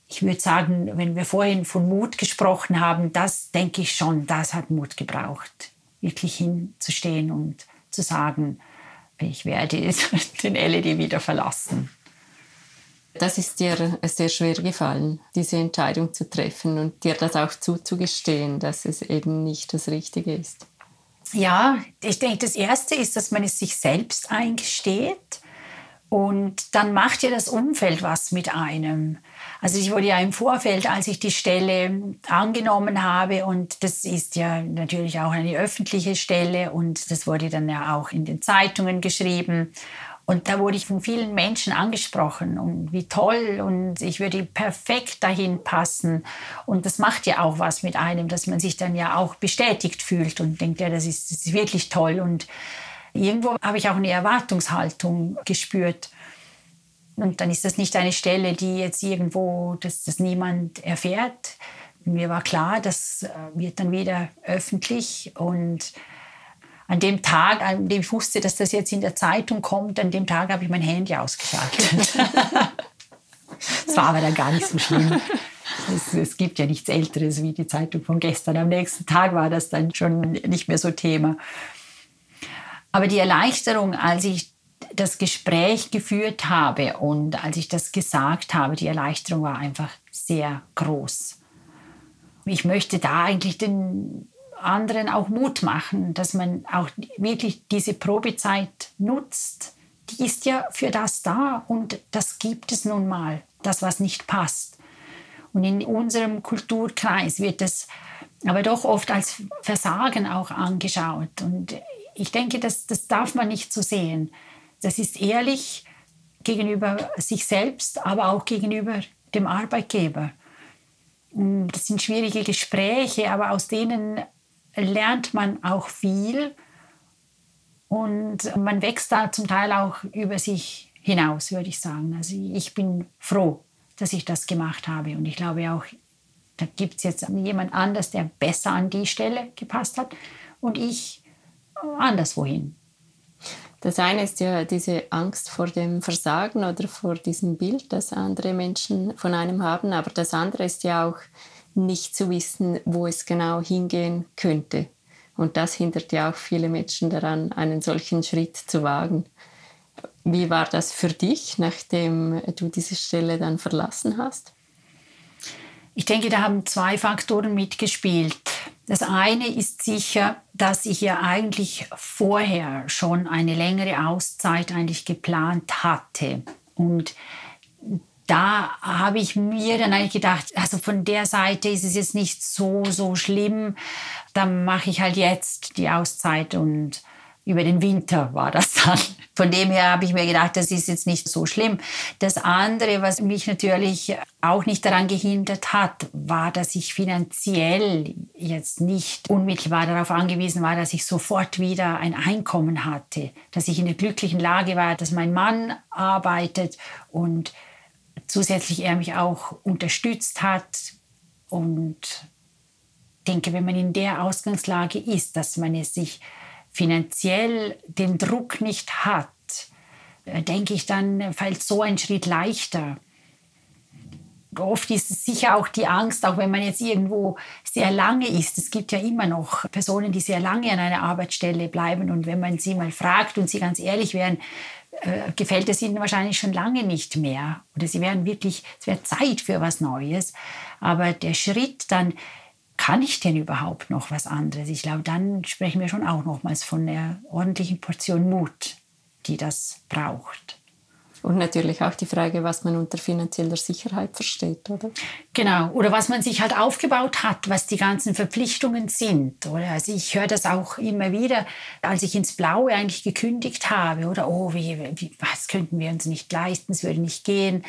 ich würde sagen, wenn wir vorhin von Mut gesprochen haben, das denke ich schon, das hat Mut gebraucht, wirklich hinzustehen und zu sagen, ich werde den LED wieder verlassen. Das ist dir sehr schwer gefallen, diese Entscheidung zu treffen und dir das auch zuzugestehen, dass es eben nicht das Richtige ist. Ja, ich denke, das Erste ist, dass man es sich selbst eingesteht und dann macht ja das Umfeld was mit einem. Also ich wurde ja im Vorfeld, als ich die Stelle angenommen habe, und das ist ja natürlich auch eine öffentliche Stelle und das wurde dann ja auch in den Zeitungen geschrieben. Und da wurde ich von vielen Menschen angesprochen und wie toll und ich würde perfekt dahin passen. Und das macht ja auch was mit einem, dass man sich dann ja auch bestätigt fühlt und denkt, ja, das ist, das ist wirklich toll. Und Irgendwo habe ich auch eine Erwartungshaltung gespürt. Und dann ist das nicht eine Stelle, die jetzt irgendwo, dass das niemand erfährt. Mir war klar, das äh, wird dann wieder öffentlich. Und an dem Tag, an dem ich wusste, dass das jetzt in der Zeitung kommt, an dem Tag habe ich mein Handy ausgeschaltet. das war aber dann gar nicht so schlimm. Es, es, gibt ja nichts Älteres wie die Zeitung von gestern. Am nächsten Tag war das dann schon nicht mehr so Thema. Aber die Erleichterung, als ich das Gespräch geführt habe und als ich das gesagt habe, die Erleichterung war einfach sehr groß. Ich möchte da eigentlich den anderen auch Mut machen, dass man auch wirklich diese Probezeit nutzt. Die ist ja für das da und das gibt es nun mal, das, was nicht passt. Und in unserem Kulturkreis wird das aber doch oft als Versagen auch angeschaut. Und ich denke, das, das darf man nicht so sehen. Das ist ehrlich gegenüber sich selbst, aber auch gegenüber dem Arbeitgeber. Das sind schwierige Gespräche, aber aus denen lernt man auch viel und man wächst da zum Teil auch über sich hinaus, würde ich sagen. Also ich bin froh, dass ich das gemacht habe und ich glaube auch, da gibt es jetzt jemand anders, der besser an die Stelle gepasst hat und ich anderswohin. Das eine ist ja diese Angst vor dem Versagen oder vor diesem Bild, das andere Menschen von einem haben. Aber das andere ist ja auch nicht zu wissen, wo es genau hingehen könnte. Und das hindert ja auch viele Menschen daran, einen solchen Schritt zu wagen. Wie war das für dich, nachdem du diese Stelle dann verlassen hast? Ich denke, da haben zwei Faktoren mitgespielt. Das eine ist sicher, dass ich ja eigentlich vorher schon eine längere Auszeit eigentlich geplant hatte. Und da habe ich mir dann eigentlich gedacht, also von der Seite ist es jetzt nicht so, so schlimm. Dann mache ich halt jetzt die Auszeit und über den Winter war das dann. Von dem her habe ich mir gedacht, das ist jetzt nicht so schlimm. Das andere, was mich natürlich auch nicht daran gehindert hat, war, dass ich finanziell jetzt nicht unmittelbar darauf angewiesen war, dass ich sofort wieder ein Einkommen hatte, dass ich in der glücklichen Lage war, dass mein Mann arbeitet und zusätzlich er mich auch unterstützt hat und denke, wenn man in der Ausgangslage ist, dass man es sich finanziell den Druck nicht hat, äh, denke ich, dann fällt so ein Schritt leichter. Oft ist es sicher auch die Angst, auch wenn man jetzt irgendwo sehr lange ist. Es gibt ja immer noch Personen, die sehr lange an einer Arbeitsstelle bleiben. Und wenn man sie mal fragt und sie ganz ehrlich wären, äh, gefällt es ihnen wahrscheinlich schon lange nicht mehr. Oder sie wären wirklich, es wäre Zeit für was Neues. Aber der Schritt dann, kann ich denn überhaupt noch was anderes? Ich glaube, dann sprechen wir schon auch nochmals von einer ordentlichen Portion Mut, die das braucht. Und natürlich auch die Frage, was man unter finanzieller Sicherheit versteht, oder? Genau, oder was man sich halt aufgebaut hat, was die ganzen Verpflichtungen sind. Oder? Also ich höre das auch immer wieder, als ich ins Blaue eigentlich gekündigt habe. Oder, oh, wie, wie, was könnten wir uns nicht leisten, es würde nicht gehen.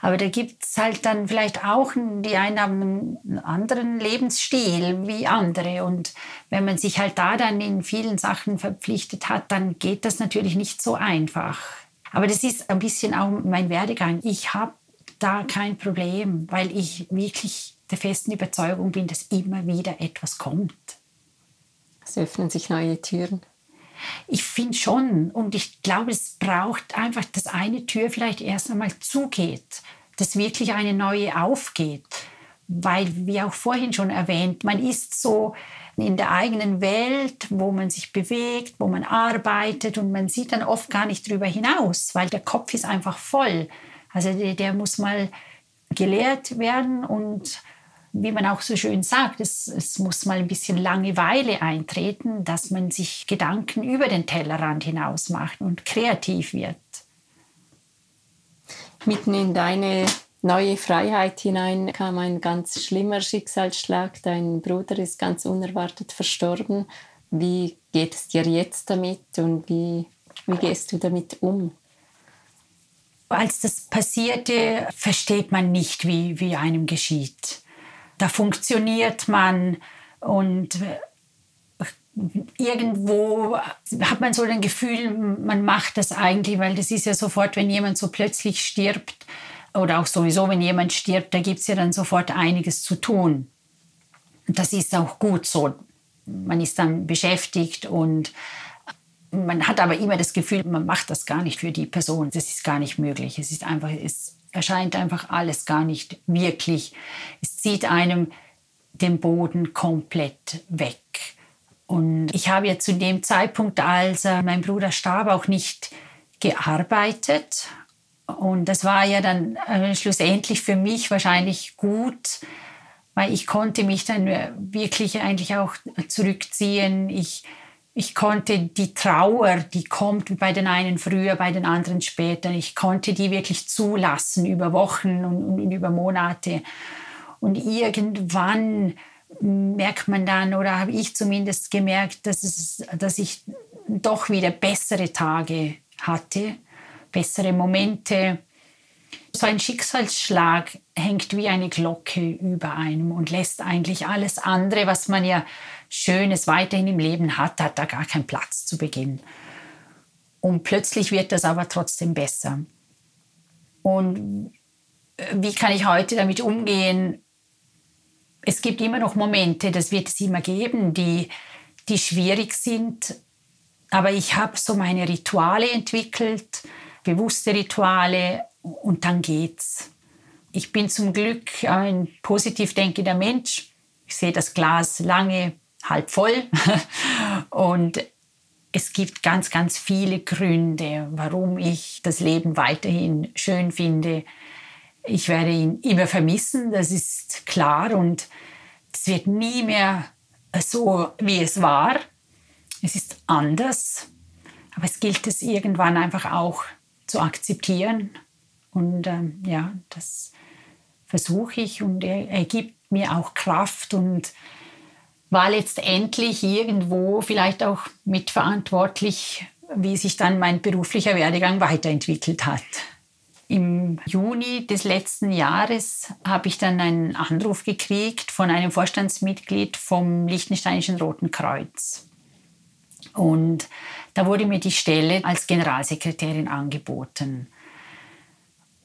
Aber da gibt es halt dann vielleicht auch, die einen haben einen anderen Lebensstil wie andere. Und wenn man sich halt da dann in vielen Sachen verpflichtet hat, dann geht das natürlich nicht so einfach. Aber das ist ein bisschen auch mein Werdegang. Ich habe da kein Problem, weil ich wirklich der festen Überzeugung bin, dass immer wieder etwas kommt. Es öffnen sich neue Türen. Ich finde schon. Und ich glaube, es braucht einfach, dass eine Tür vielleicht erst einmal zugeht, dass wirklich eine neue aufgeht. Weil, wie auch vorhin schon erwähnt, man ist so in der eigenen Welt, wo man sich bewegt, wo man arbeitet und man sieht dann oft gar nicht drüber hinaus, weil der Kopf ist einfach voll. Also der, der muss mal gelehrt werden und wie man auch so schön sagt, es, es muss mal ein bisschen Langeweile eintreten, dass man sich Gedanken über den Tellerrand hinaus macht und kreativ wird. Mitten in deine neue Freiheit hinein kam ein ganz schlimmer Schicksalsschlag. Dein Bruder ist ganz unerwartet verstorben. Wie geht es dir jetzt damit und wie, wie gehst du damit um? Als das passierte, versteht man nicht, wie, wie einem geschieht. Da funktioniert man und irgendwo hat man so ein Gefühl, man macht das eigentlich, weil das ist ja sofort, wenn jemand so plötzlich stirbt, oder auch sowieso, wenn jemand stirbt, da gibt es ja dann sofort einiges zu tun. Das ist auch gut so. Man ist dann beschäftigt und man hat aber immer das Gefühl, man macht das gar nicht für die Person. Das ist gar nicht möglich. Es ist einfach, es erscheint einfach alles gar nicht wirklich. Es zieht einem den Boden komplett weg. Und ich habe ja zu dem Zeitpunkt, als mein Bruder starb, auch nicht gearbeitet, und das war ja dann äh, schlussendlich für mich wahrscheinlich gut, weil ich konnte mich dann wirklich eigentlich auch zurückziehen. Ich, ich konnte die Trauer, die kommt bei den einen früher, bei den anderen später, ich konnte die wirklich zulassen über Wochen und, und über Monate. Und irgendwann merkt man dann, oder habe ich zumindest gemerkt, dass, es, dass ich doch wieder bessere Tage hatte bessere Momente. So ein Schicksalsschlag hängt wie eine Glocke über einem und lässt eigentlich alles andere, was man ja Schönes weiterhin im Leben hat, hat da gar keinen Platz zu Beginn. Und plötzlich wird das aber trotzdem besser. Und äh, wie kann ich heute damit umgehen? Es gibt immer noch Momente, das wird es immer geben, die, die schwierig sind. Aber ich habe so meine Rituale entwickelt, bewusste Rituale und dann geht's. Ich bin zum Glück ein positiv denkender Mensch. Ich sehe das Glas lange halb voll und es gibt ganz, ganz viele Gründe, warum ich das Leben weiterhin schön finde. Ich werde ihn immer vermissen, das ist klar und es wird nie mehr so, wie es war. Es ist anders, aber es gilt es irgendwann einfach auch zu akzeptieren. Und ähm, ja, das versuche ich und er, er, gibt mir auch Kraft und war letztendlich irgendwo vielleicht auch mitverantwortlich, wie sich dann mein beruflicher Werdegang weiterentwickelt hat. Im Juni des letzten Jahres habe ich dann einen Anruf gekriegt von einem Vorstandsmitglied vom Liechtensteinischen Roten Kreuz. Und da wurde mir die Stelle als Generalsekretärin angeboten.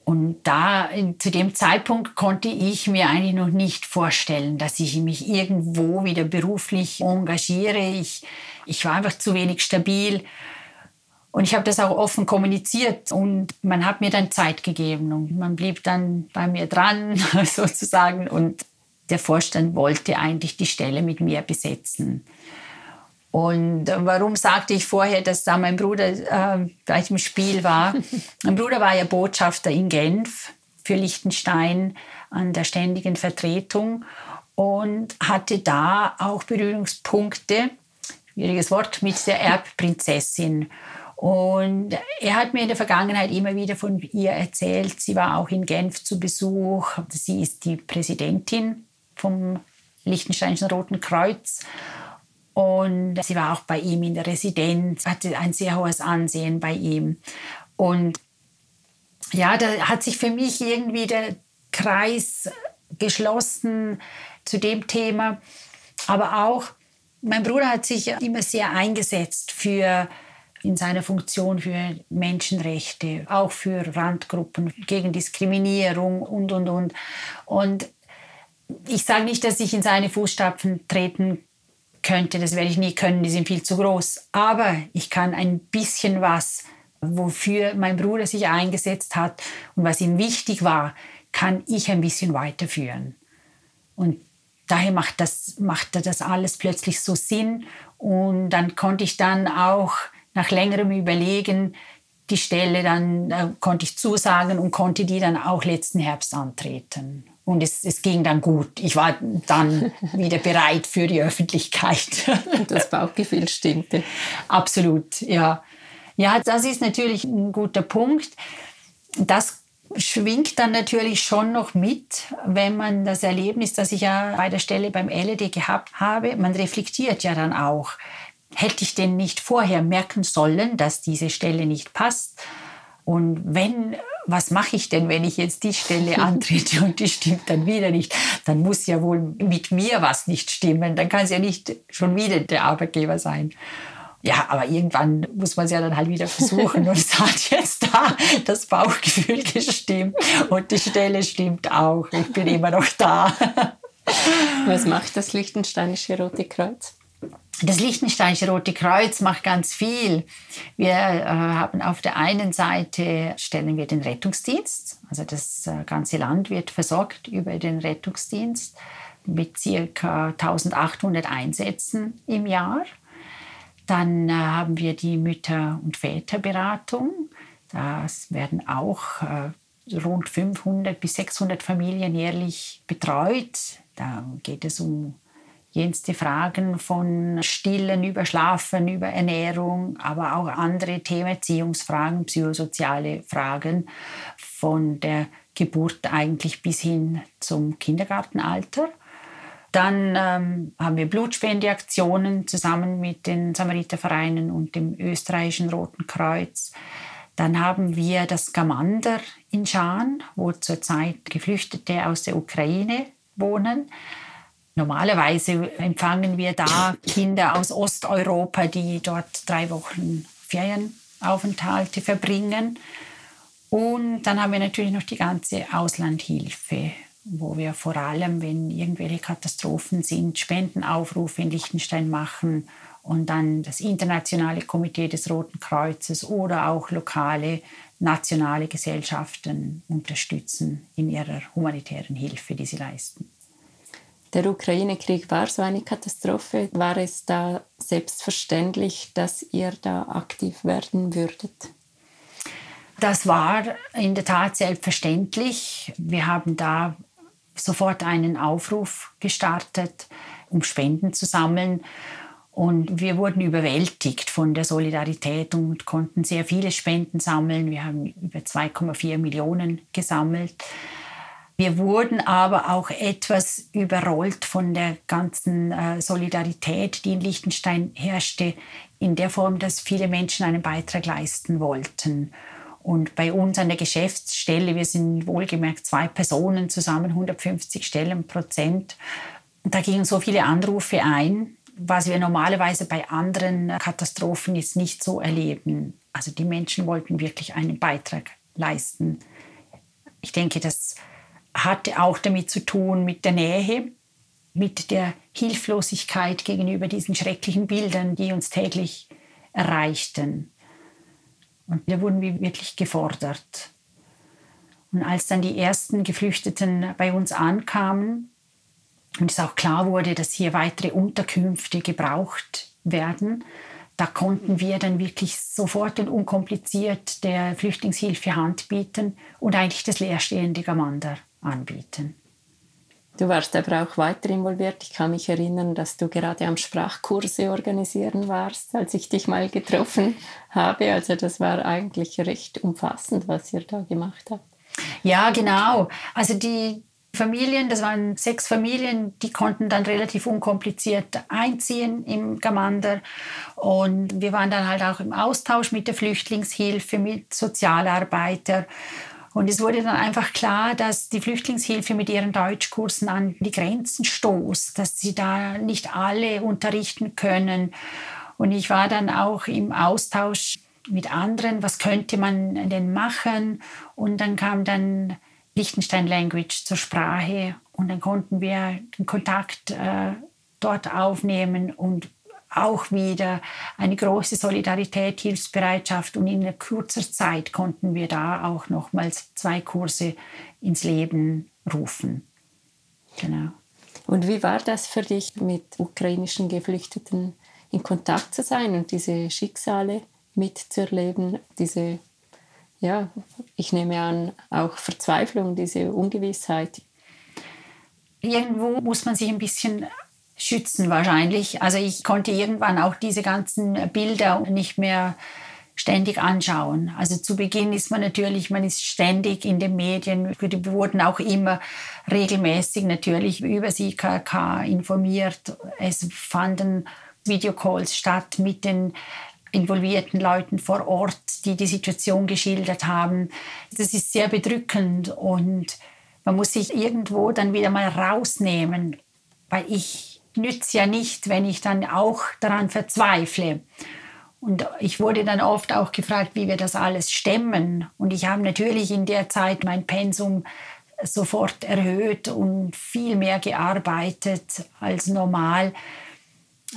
Und da, zu dem Zeitpunkt konnte ich mir eigentlich noch nicht vorstellen, dass ich mich irgendwo wieder beruflich engagiere. Ich, ich war einfach zu wenig stabil. Und ich habe das auch offen kommuniziert und man hat mir dann Zeit gegeben und man blieb dann bei mir dran sozusagen und der Vorstand wollte eigentlich die Stelle mit mir besetzen. Und warum sagte ich vorher, dass da mein Bruder äh, gleich im Spiel war? mein Bruder war ja Botschafter in Genf für Liechtenstein an der ständigen Vertretung und hatte da auch Berührungspunkte, schwieriges Wort, mit der Erbprinzessin. Und er hat mir in der Vergangenheit immer wieder von ihr erzählt. Sie war auch in Genf zu Besuch. Sie ist die Präsidentin vom Liechtensteinischen Roten Kreuz. Und sie war auch bei ihm in der Residenz, hatte ein sehr hohes Ansehen bei ihm. Und ja, da hat sich für mich irgendwie der Kreis geschlossen zu dem Thema. Aber auch mein Bruder hat sich immer sehr eingesetzt für in seiner Funktion für Menschenrechte, auch für Randgruppen, gegen Diskriminierung und, und, und. Und ich sage nicht, dass ich in seine Fußstapfen treten könnte, das werde ich nie können, die sind viel zu groß. Aber ich kann ein bisschen was, wofür mein Bruder sich eingesetzt hat und was ihm wichtig war, kann ich ein bisschen weiterführen. Und daher macht das, machte das alles plötzlich so Sinn. Und dann konnte ich dann auch nach längerem Überlegen die Stelle dann, äh, konnte ich zusagen und konnte die dann auch letzten Herbst antreten. Und es, es ging dann gut. Ich war dann wieder bereit für die Öffentlichkeit. Das Bauchgefühl stimmte. Absolut, ja. Ja, das ist natürlich ein guter Punkt. Das schwingt dann natürlich schon noch mit, wenn man das Erlebnis, das ich ja bei der Stelle beim LED gehabt habe, man reflektiert ja dann auch. Hätte ich denn nicht vorher merken sollen, dass diese Stelle nicht passt? Und wenn was mache ich denn, wenn ich jetzt die Stelle antrete und die stimmt dann wieder nicht? Dann muss ja wohl mit mir was nicht stimmen. Dann kann es ja nicht schon wieder der Arbeitgeber sein. Ja, aber irgendwann muss man es ja dann halt wieder versuchen. Und es hat jetzt da das Bauchgefühl gestimmt und die Stelle stimmt auch. Ich bin immer noch da. Was macht das Liechtensteinische Rote Kreuz? Das Liechtensteinische Rote Kreuz macht ganz viel. Wir äh, haben auf der einen Seite stellen wir den Rettungsdienst, also das äh, ganze Land wird versorgt über den Rettungsdienst mit ca. 1800 Einsätzen im Jahr. Dann äh, haben wir die Mütter- und Väterberatung. Das werden auch äh, rund 500 bis 600 Familien jährlich betreut. Da geht es um jenste Fragen von Stillen über Schlafen, über Ernährung, aber auch andere Themen, Erziehungsfragen, psychosoziale Fragen von der Geburt eigentlich bis hin zum Kindergartenalter. Dann ähm, haben wir Blutspendeaktionen zusammen mit den Samaritervereinen und dem österreichischen Roten Kreuz. Dann haben wir das Gamander in Schaan, wo zurzeit Geflüchtete aus der Ukraine wohnen. Normalerweise empfangen wir da Kinder aus Osteuropa, die dort drei Wochen Ferienaufenthalte verbringen. Und dann haben wir natürlich noch die ganze Auslandhilfe, wo wir vor allem, wenn irgendwelche Katastrophen sind, Spendenaufrufe in Liechtenstein machen und dann das internationale Komitee des Roten Kreuzes oder auch lokale, nationale Gesellschaften unterstützen in ihrer humanitären Hilfe, die sie leisten. Der Ukraine-Krieg war so eine Katastrophe. War es da selbstverständlich, dass ihr da aktiv werden würdet? Das war in der Tat selbstverständlich. Wir haben da sofort einen Aufruf gestartet, um Spenden zu sammeln. Und wir wurden überwältigt von der Solidarität und konnten sehr viele Spenden sammeln. Wir haben über 2,4 Millionen gesammelt. Wir wurden aber auch etwas überrollt von der ganzen äh, Solidarität, die in Liechtenstein herrschte, in der Form, dass viele Menschen einen Beitrag leisten wollten. Und bei uns an der Geschäftsstelle, wir sind wohlgemerkt zwei Personen zusammen, 150 Stellen Prozent, da gingen so viele Anrufe ein, was wir normalerweise bei anderen Katastrophen jetzt nicht so erleben. Also die Menschen wollten wirklich einen Beitrag leisten. Ich denke, das hatte auch damit zu tun mit der Nähe, mit der Hilflosigkeit gegenüber diesen schrecklichen Bildern, die uns täglich erreichten. Und da wurden wir wirklich gefordert. Und als dann die ersten Geflüchteten bei uns ankamen und es auch klar wurde, dass hier weitere Unterkünfte gebraucht werden, da konnten wir dann wirklich sofort und unkompliziert der Flüchtlingshilfe Hand bieten und eigentlich das leerstehende Gamander anbieten. Du warst aber auch weiter involviert. Ich kann mich erinnern, dass du gerade am Sprachkurse organisieren warst, als ich dich mal getroffen habe. Also das war eigentlich recht umfassend, was ihr da gemacht habt. Ja, genau. Also die Familien, das waren sechs Familien, die konnten dann relativ unkompliziert einziehen im Gamander. Und wir waren dann halt auch im Austausch mit der Flüchtlingshilfe, mit Sozialarbeitern und es wurde dann einfach klar, dass die Flüchtlingshilfe mit ihren Deutschkursen an die Grenzen stoßt, dass sie da nicht alle unterrichten können. Und ich war dann auch im Austausch mit anderen, was könnte man denn machen? Und dann kam dann Liechtenstein Language zur Sprache und dann konnten wir den Kontakt äh, dort aufnehmen und auch wieder eine große Solidarität, Hilfsbereitschaft und in kurzer Zeit konnten wir da auch nochmals zwei Kurse ins Leben rufen. Genau. Und wie war das für dich, mit ukrainischen Geflüchteten in Kontakt zu sein und diese Schicksale mitzuerleben, diese, ja, ich nehme an, auch Verzweiflung, diese Ungewissheit? Irgendwo muss man sich ein bisschen schützen wahrscheinlich. Also ich konnte irgendwann auch diese ganzen Bilder nicht mehr ständig anschauen. Also zu Beginn ist man natürlich, man ist ständig in den Medien, wir wurden auch immer regelmäßig natürlich über SIKK informiert. Es fanden Videocalls statt mit den involvierten Leuten vor Ort, die die Situation geschildert haben. Das ist sehr bedrückend und man muss sich irgendwo dann wieder mal rausnehmen, weil ich nützt ja nicht, wenn ich dann auch daran verzweifle. Und ich wurde dann oft auch gefragt, wie wir das alles stemmen. Und ich habe natürlich in der Zeit mein Pensum sofort erhöht und viel mehr gearbeitet als normal.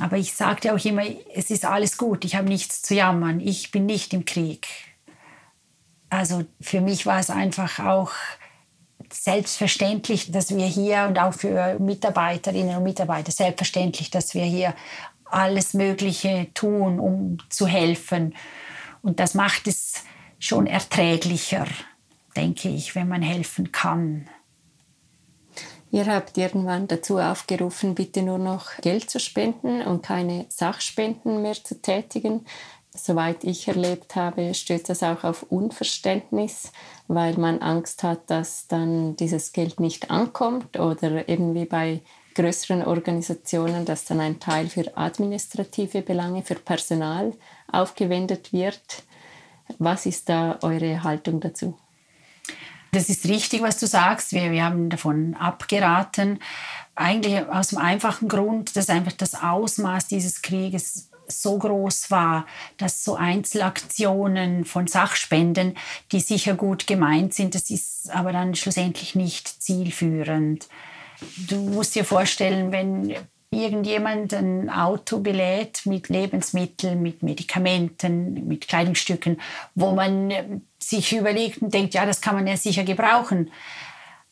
Aber ich sagte auch immer, es ist alles gut, ich habe nichts zu jammern, ich bin nicht im Krieg. Also für mich war es einfach auch selbstverständlich, dass wir hier und auch für Mitarbeiterinnen und Mitarbeiter selbstverständlich, dass wir hier alles Mögliche tun, um zu helfen. Und das macht es schon erträglicher, denke ich, wenn man helfen kann. Ihr habt irgendwann dazu aufgerufen, bitte nur noch Geld zu spenden und keine Sachspenden mehr zu tätigen soweit ich erlebt habe, stößt das auch auf Unverständnis, weil man Angst hat, dass dann dieses Geld nicht ankommt oder irgendwie bei größeren Organisationen, dass dann ein Teil für administrative Belange, für Personal aufgewendet wird. Was ist da eure Haltung dazu? Das ist richtig, was du sagst. Wir, wir haben davon abgeraten. Eigentlich aus dem einfachen Grund, dass einfach das Ausmaß dieses Krieges so groß war, dass so Einzelaktionen von Sachspenden, die sicher gut gemeint sind, das ist aber dann schlussendlich nicht zielführend. Du musst dir vorstellen, wenn irgendjemand ein Auto belädt mit Lebensmitteln, mit Medikamenten, mit Kleidungsstücken, wo man sich überlegt und denkt, ja, das kann man ja sicher gebrauchen.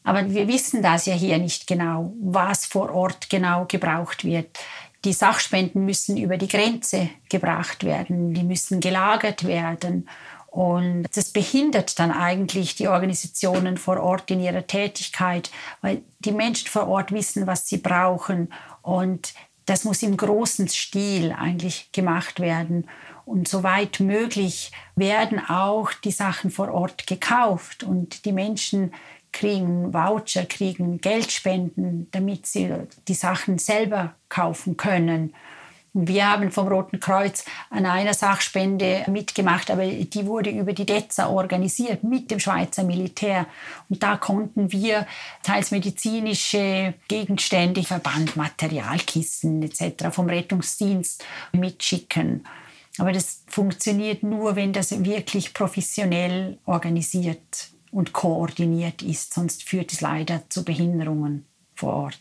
Aber wir wissen das ja hier nicht genau, was vor Ort genau gebraucht wird die Sachspenden müssen über die Grenze gebracht werden, die müssen gelagert werden. Und das behindert dann eigentlich die Organisationen vor Ort in ihrer Tätigkeit, weil die Menschen vor Ort wissen, was sie brauchen. Und das muss im großen Stil eigentlich gemacht werden. Und soweit möglich werden auch die Sachen vor Ort gekauft und die Menschen kriegen Voucher, kriegen Geldspenden, damit sie die Sachen selber kaufen können. Wir haben vom Roten Kreuz an einer Sachspende mitgemacht, aber die wurde über die DEZA organisiert mit dem Schweizer Militär. Und da konnten wir teils medizinische Gegenstände, Verband, Materialkissen etc. vom Rettungsdienst mitschicken. Aber das funktioniert nur, wenn das wirklich professionell organisiert und koordiniert ist, sonst führt es leider zu Behinderungen vor Ort.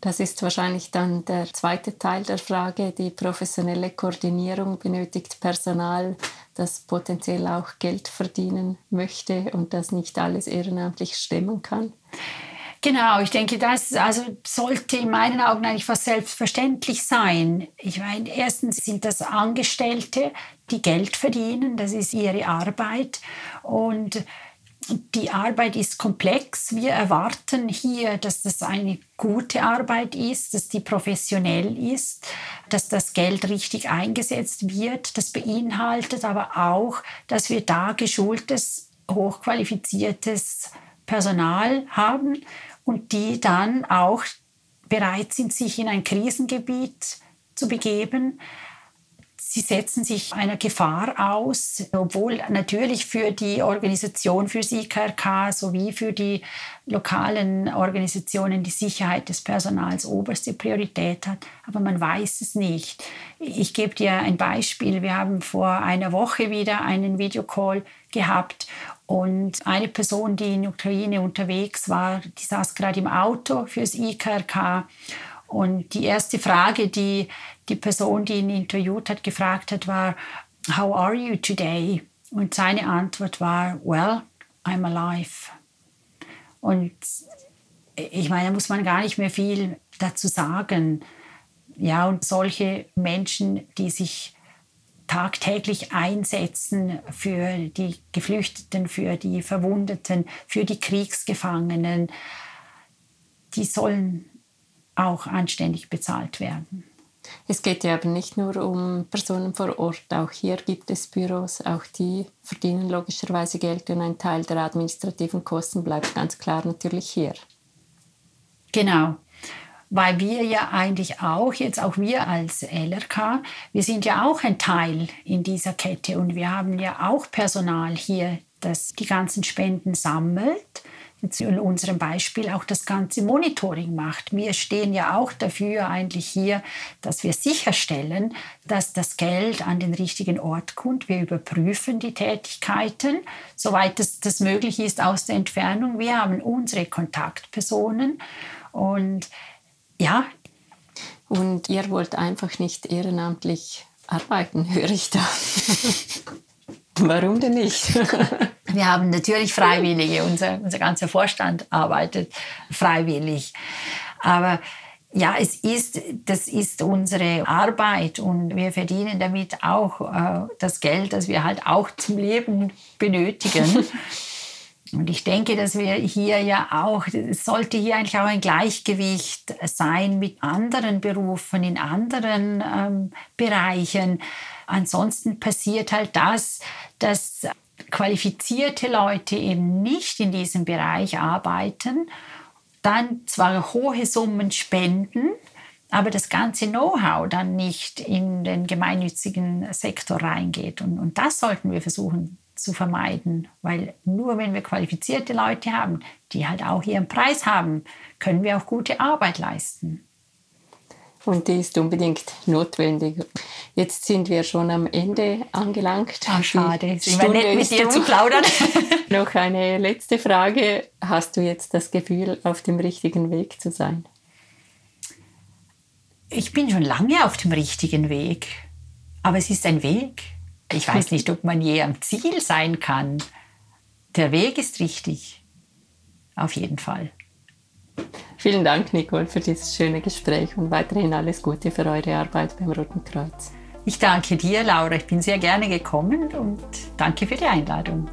Das ist wahrscheinlich dann der zweite Teil der Frage. Die professionelle Koordinierung benötigt Personal, das potenziell auch Geld verdienen möchte und das nicht alles ehrenamtlich stemmen kann. Genau, ich denke, das also sollte in meinen Augen eigentlich fast selbstverständlich sein. Ich meine, erstens sind das Angestellte, die Geld verdienen, das ist ihre Arbeit und die Arbeit ist komplex. Wir erwarten hier, dass das eine gute Arbeit ist, dass die professionell ist, dass das Geld richtig eingesetzt wird. Das beinhaltet aber auch, dass wir da geschultes, hochqualifiziertes Personal haben und die dann auch bereit sind, sich in ein Krisengebiet zu begeben, Sie setzen sich einer Gefahr aus, obwohl natürlich für die Organisation, für das IKRK sowie für die lokalen Organisationen die Sicherheit des Personals oberste Priorität hat. Aber man weiß es nicht. Ich gebe dir ein Beispiel. Wir haben vor einer Woche wieder einen Videocall gehabt und eine Person, die in Ukraine unterwegs war, die saß gerade im Auto fürs IKRK und die erste Frage, die die Person, die ihn interviewt hat, gefragt hat, war, How are you today? Und seine Antwort war, Well, I'm alive. Und ich meine, da muss man gar nicht mehr viel dazu sagen. Ja, und solche Menschen, die sich tagtäglich einsetzen für die Geflüchteten, für die Verwundeten, für die Kriegsgefangenen, die sollen auch anständig bezahlt werden. Es geht ja aber nicht nur um Personen vor Ort. Auch hier gibt es Büros, auch die verdienen logischerweise Geld und ein Teil der administrativen Kosten bleibt ganz klar natürlich hier. Genau. Weil wir ja eigentlich auch, jetzt auch wir als LRK, wir sind ja auch ein Teil in dieser Kette und wir haben ja auch Personal hier, das die ganzen Spenden sammelt in unserem Beispiel auch das ganze Monitoring macht. Wir stehen ja auch dafür eigentlich hier, dass wir sicherstellen, dass das Geld an den richtigen Ort kommt. Wir überprüfen die Tätigkeiten, soweit es das möglich ist aus der Entfernung. Wir haben unsere Kontaktpersonen und ja. Und ihr wollt einfach nicht ehrenamtlich arbeiten, höre ich da. Warum denn nicht? Wir haben natürlich Freiwillige, unser, unser ganzer Vorstand arbeitet freiwillig. Aber ja, es ist, das ist unsere Arbeit und wir verdienen damit auch äh, das Geld, das wir halt auch zum Leben benötigen. Und ich denke, dass wir hier ja auch, es sollte hier eigentlich auch ein Gleichgewicht sein mit anderen Berufen, in anderen ähm, Bereichen. Ansonsten passiert halt das, dass qualifizierte Leute eben nicht in diesem Bereich arbeiten, dann zwar hohe Summen spenden, aber das ganze Know-how dann nicht in den gemeinnützigen Sektor reingeht. Und, und das sollten wir versuchen zu vermeiden, weil nur wenn wir qualifizierte Leute haben, die halt auch ihren Preis haben, können wir auch gute Arbeit leisten. Und die ist unbedingt notwendig. Jetzt sind wir schon am Ende angelangt. Ach, schade. Es ist nett, mit dir zu plaudern. Noch eine letzte Frage. Hast du jetzt das Gefühl, auf dem richtigen Weg zu sein? Ich bin schon lange auf dem richtigen Weg. Aber es ist ein Weg. Ich weiß nicht, ob man je am Ziel sein kann. Der Weg ist richtig. Auf jeden Fall. Vielen Dank, Nicole, für dieses schöne Gespräch und weiterhin alles Gute für eure Arbeit beim Roten Kreuz. Ich danke dir, Laura. Ich bin sehr gerne gekommen und danke für die Einladung.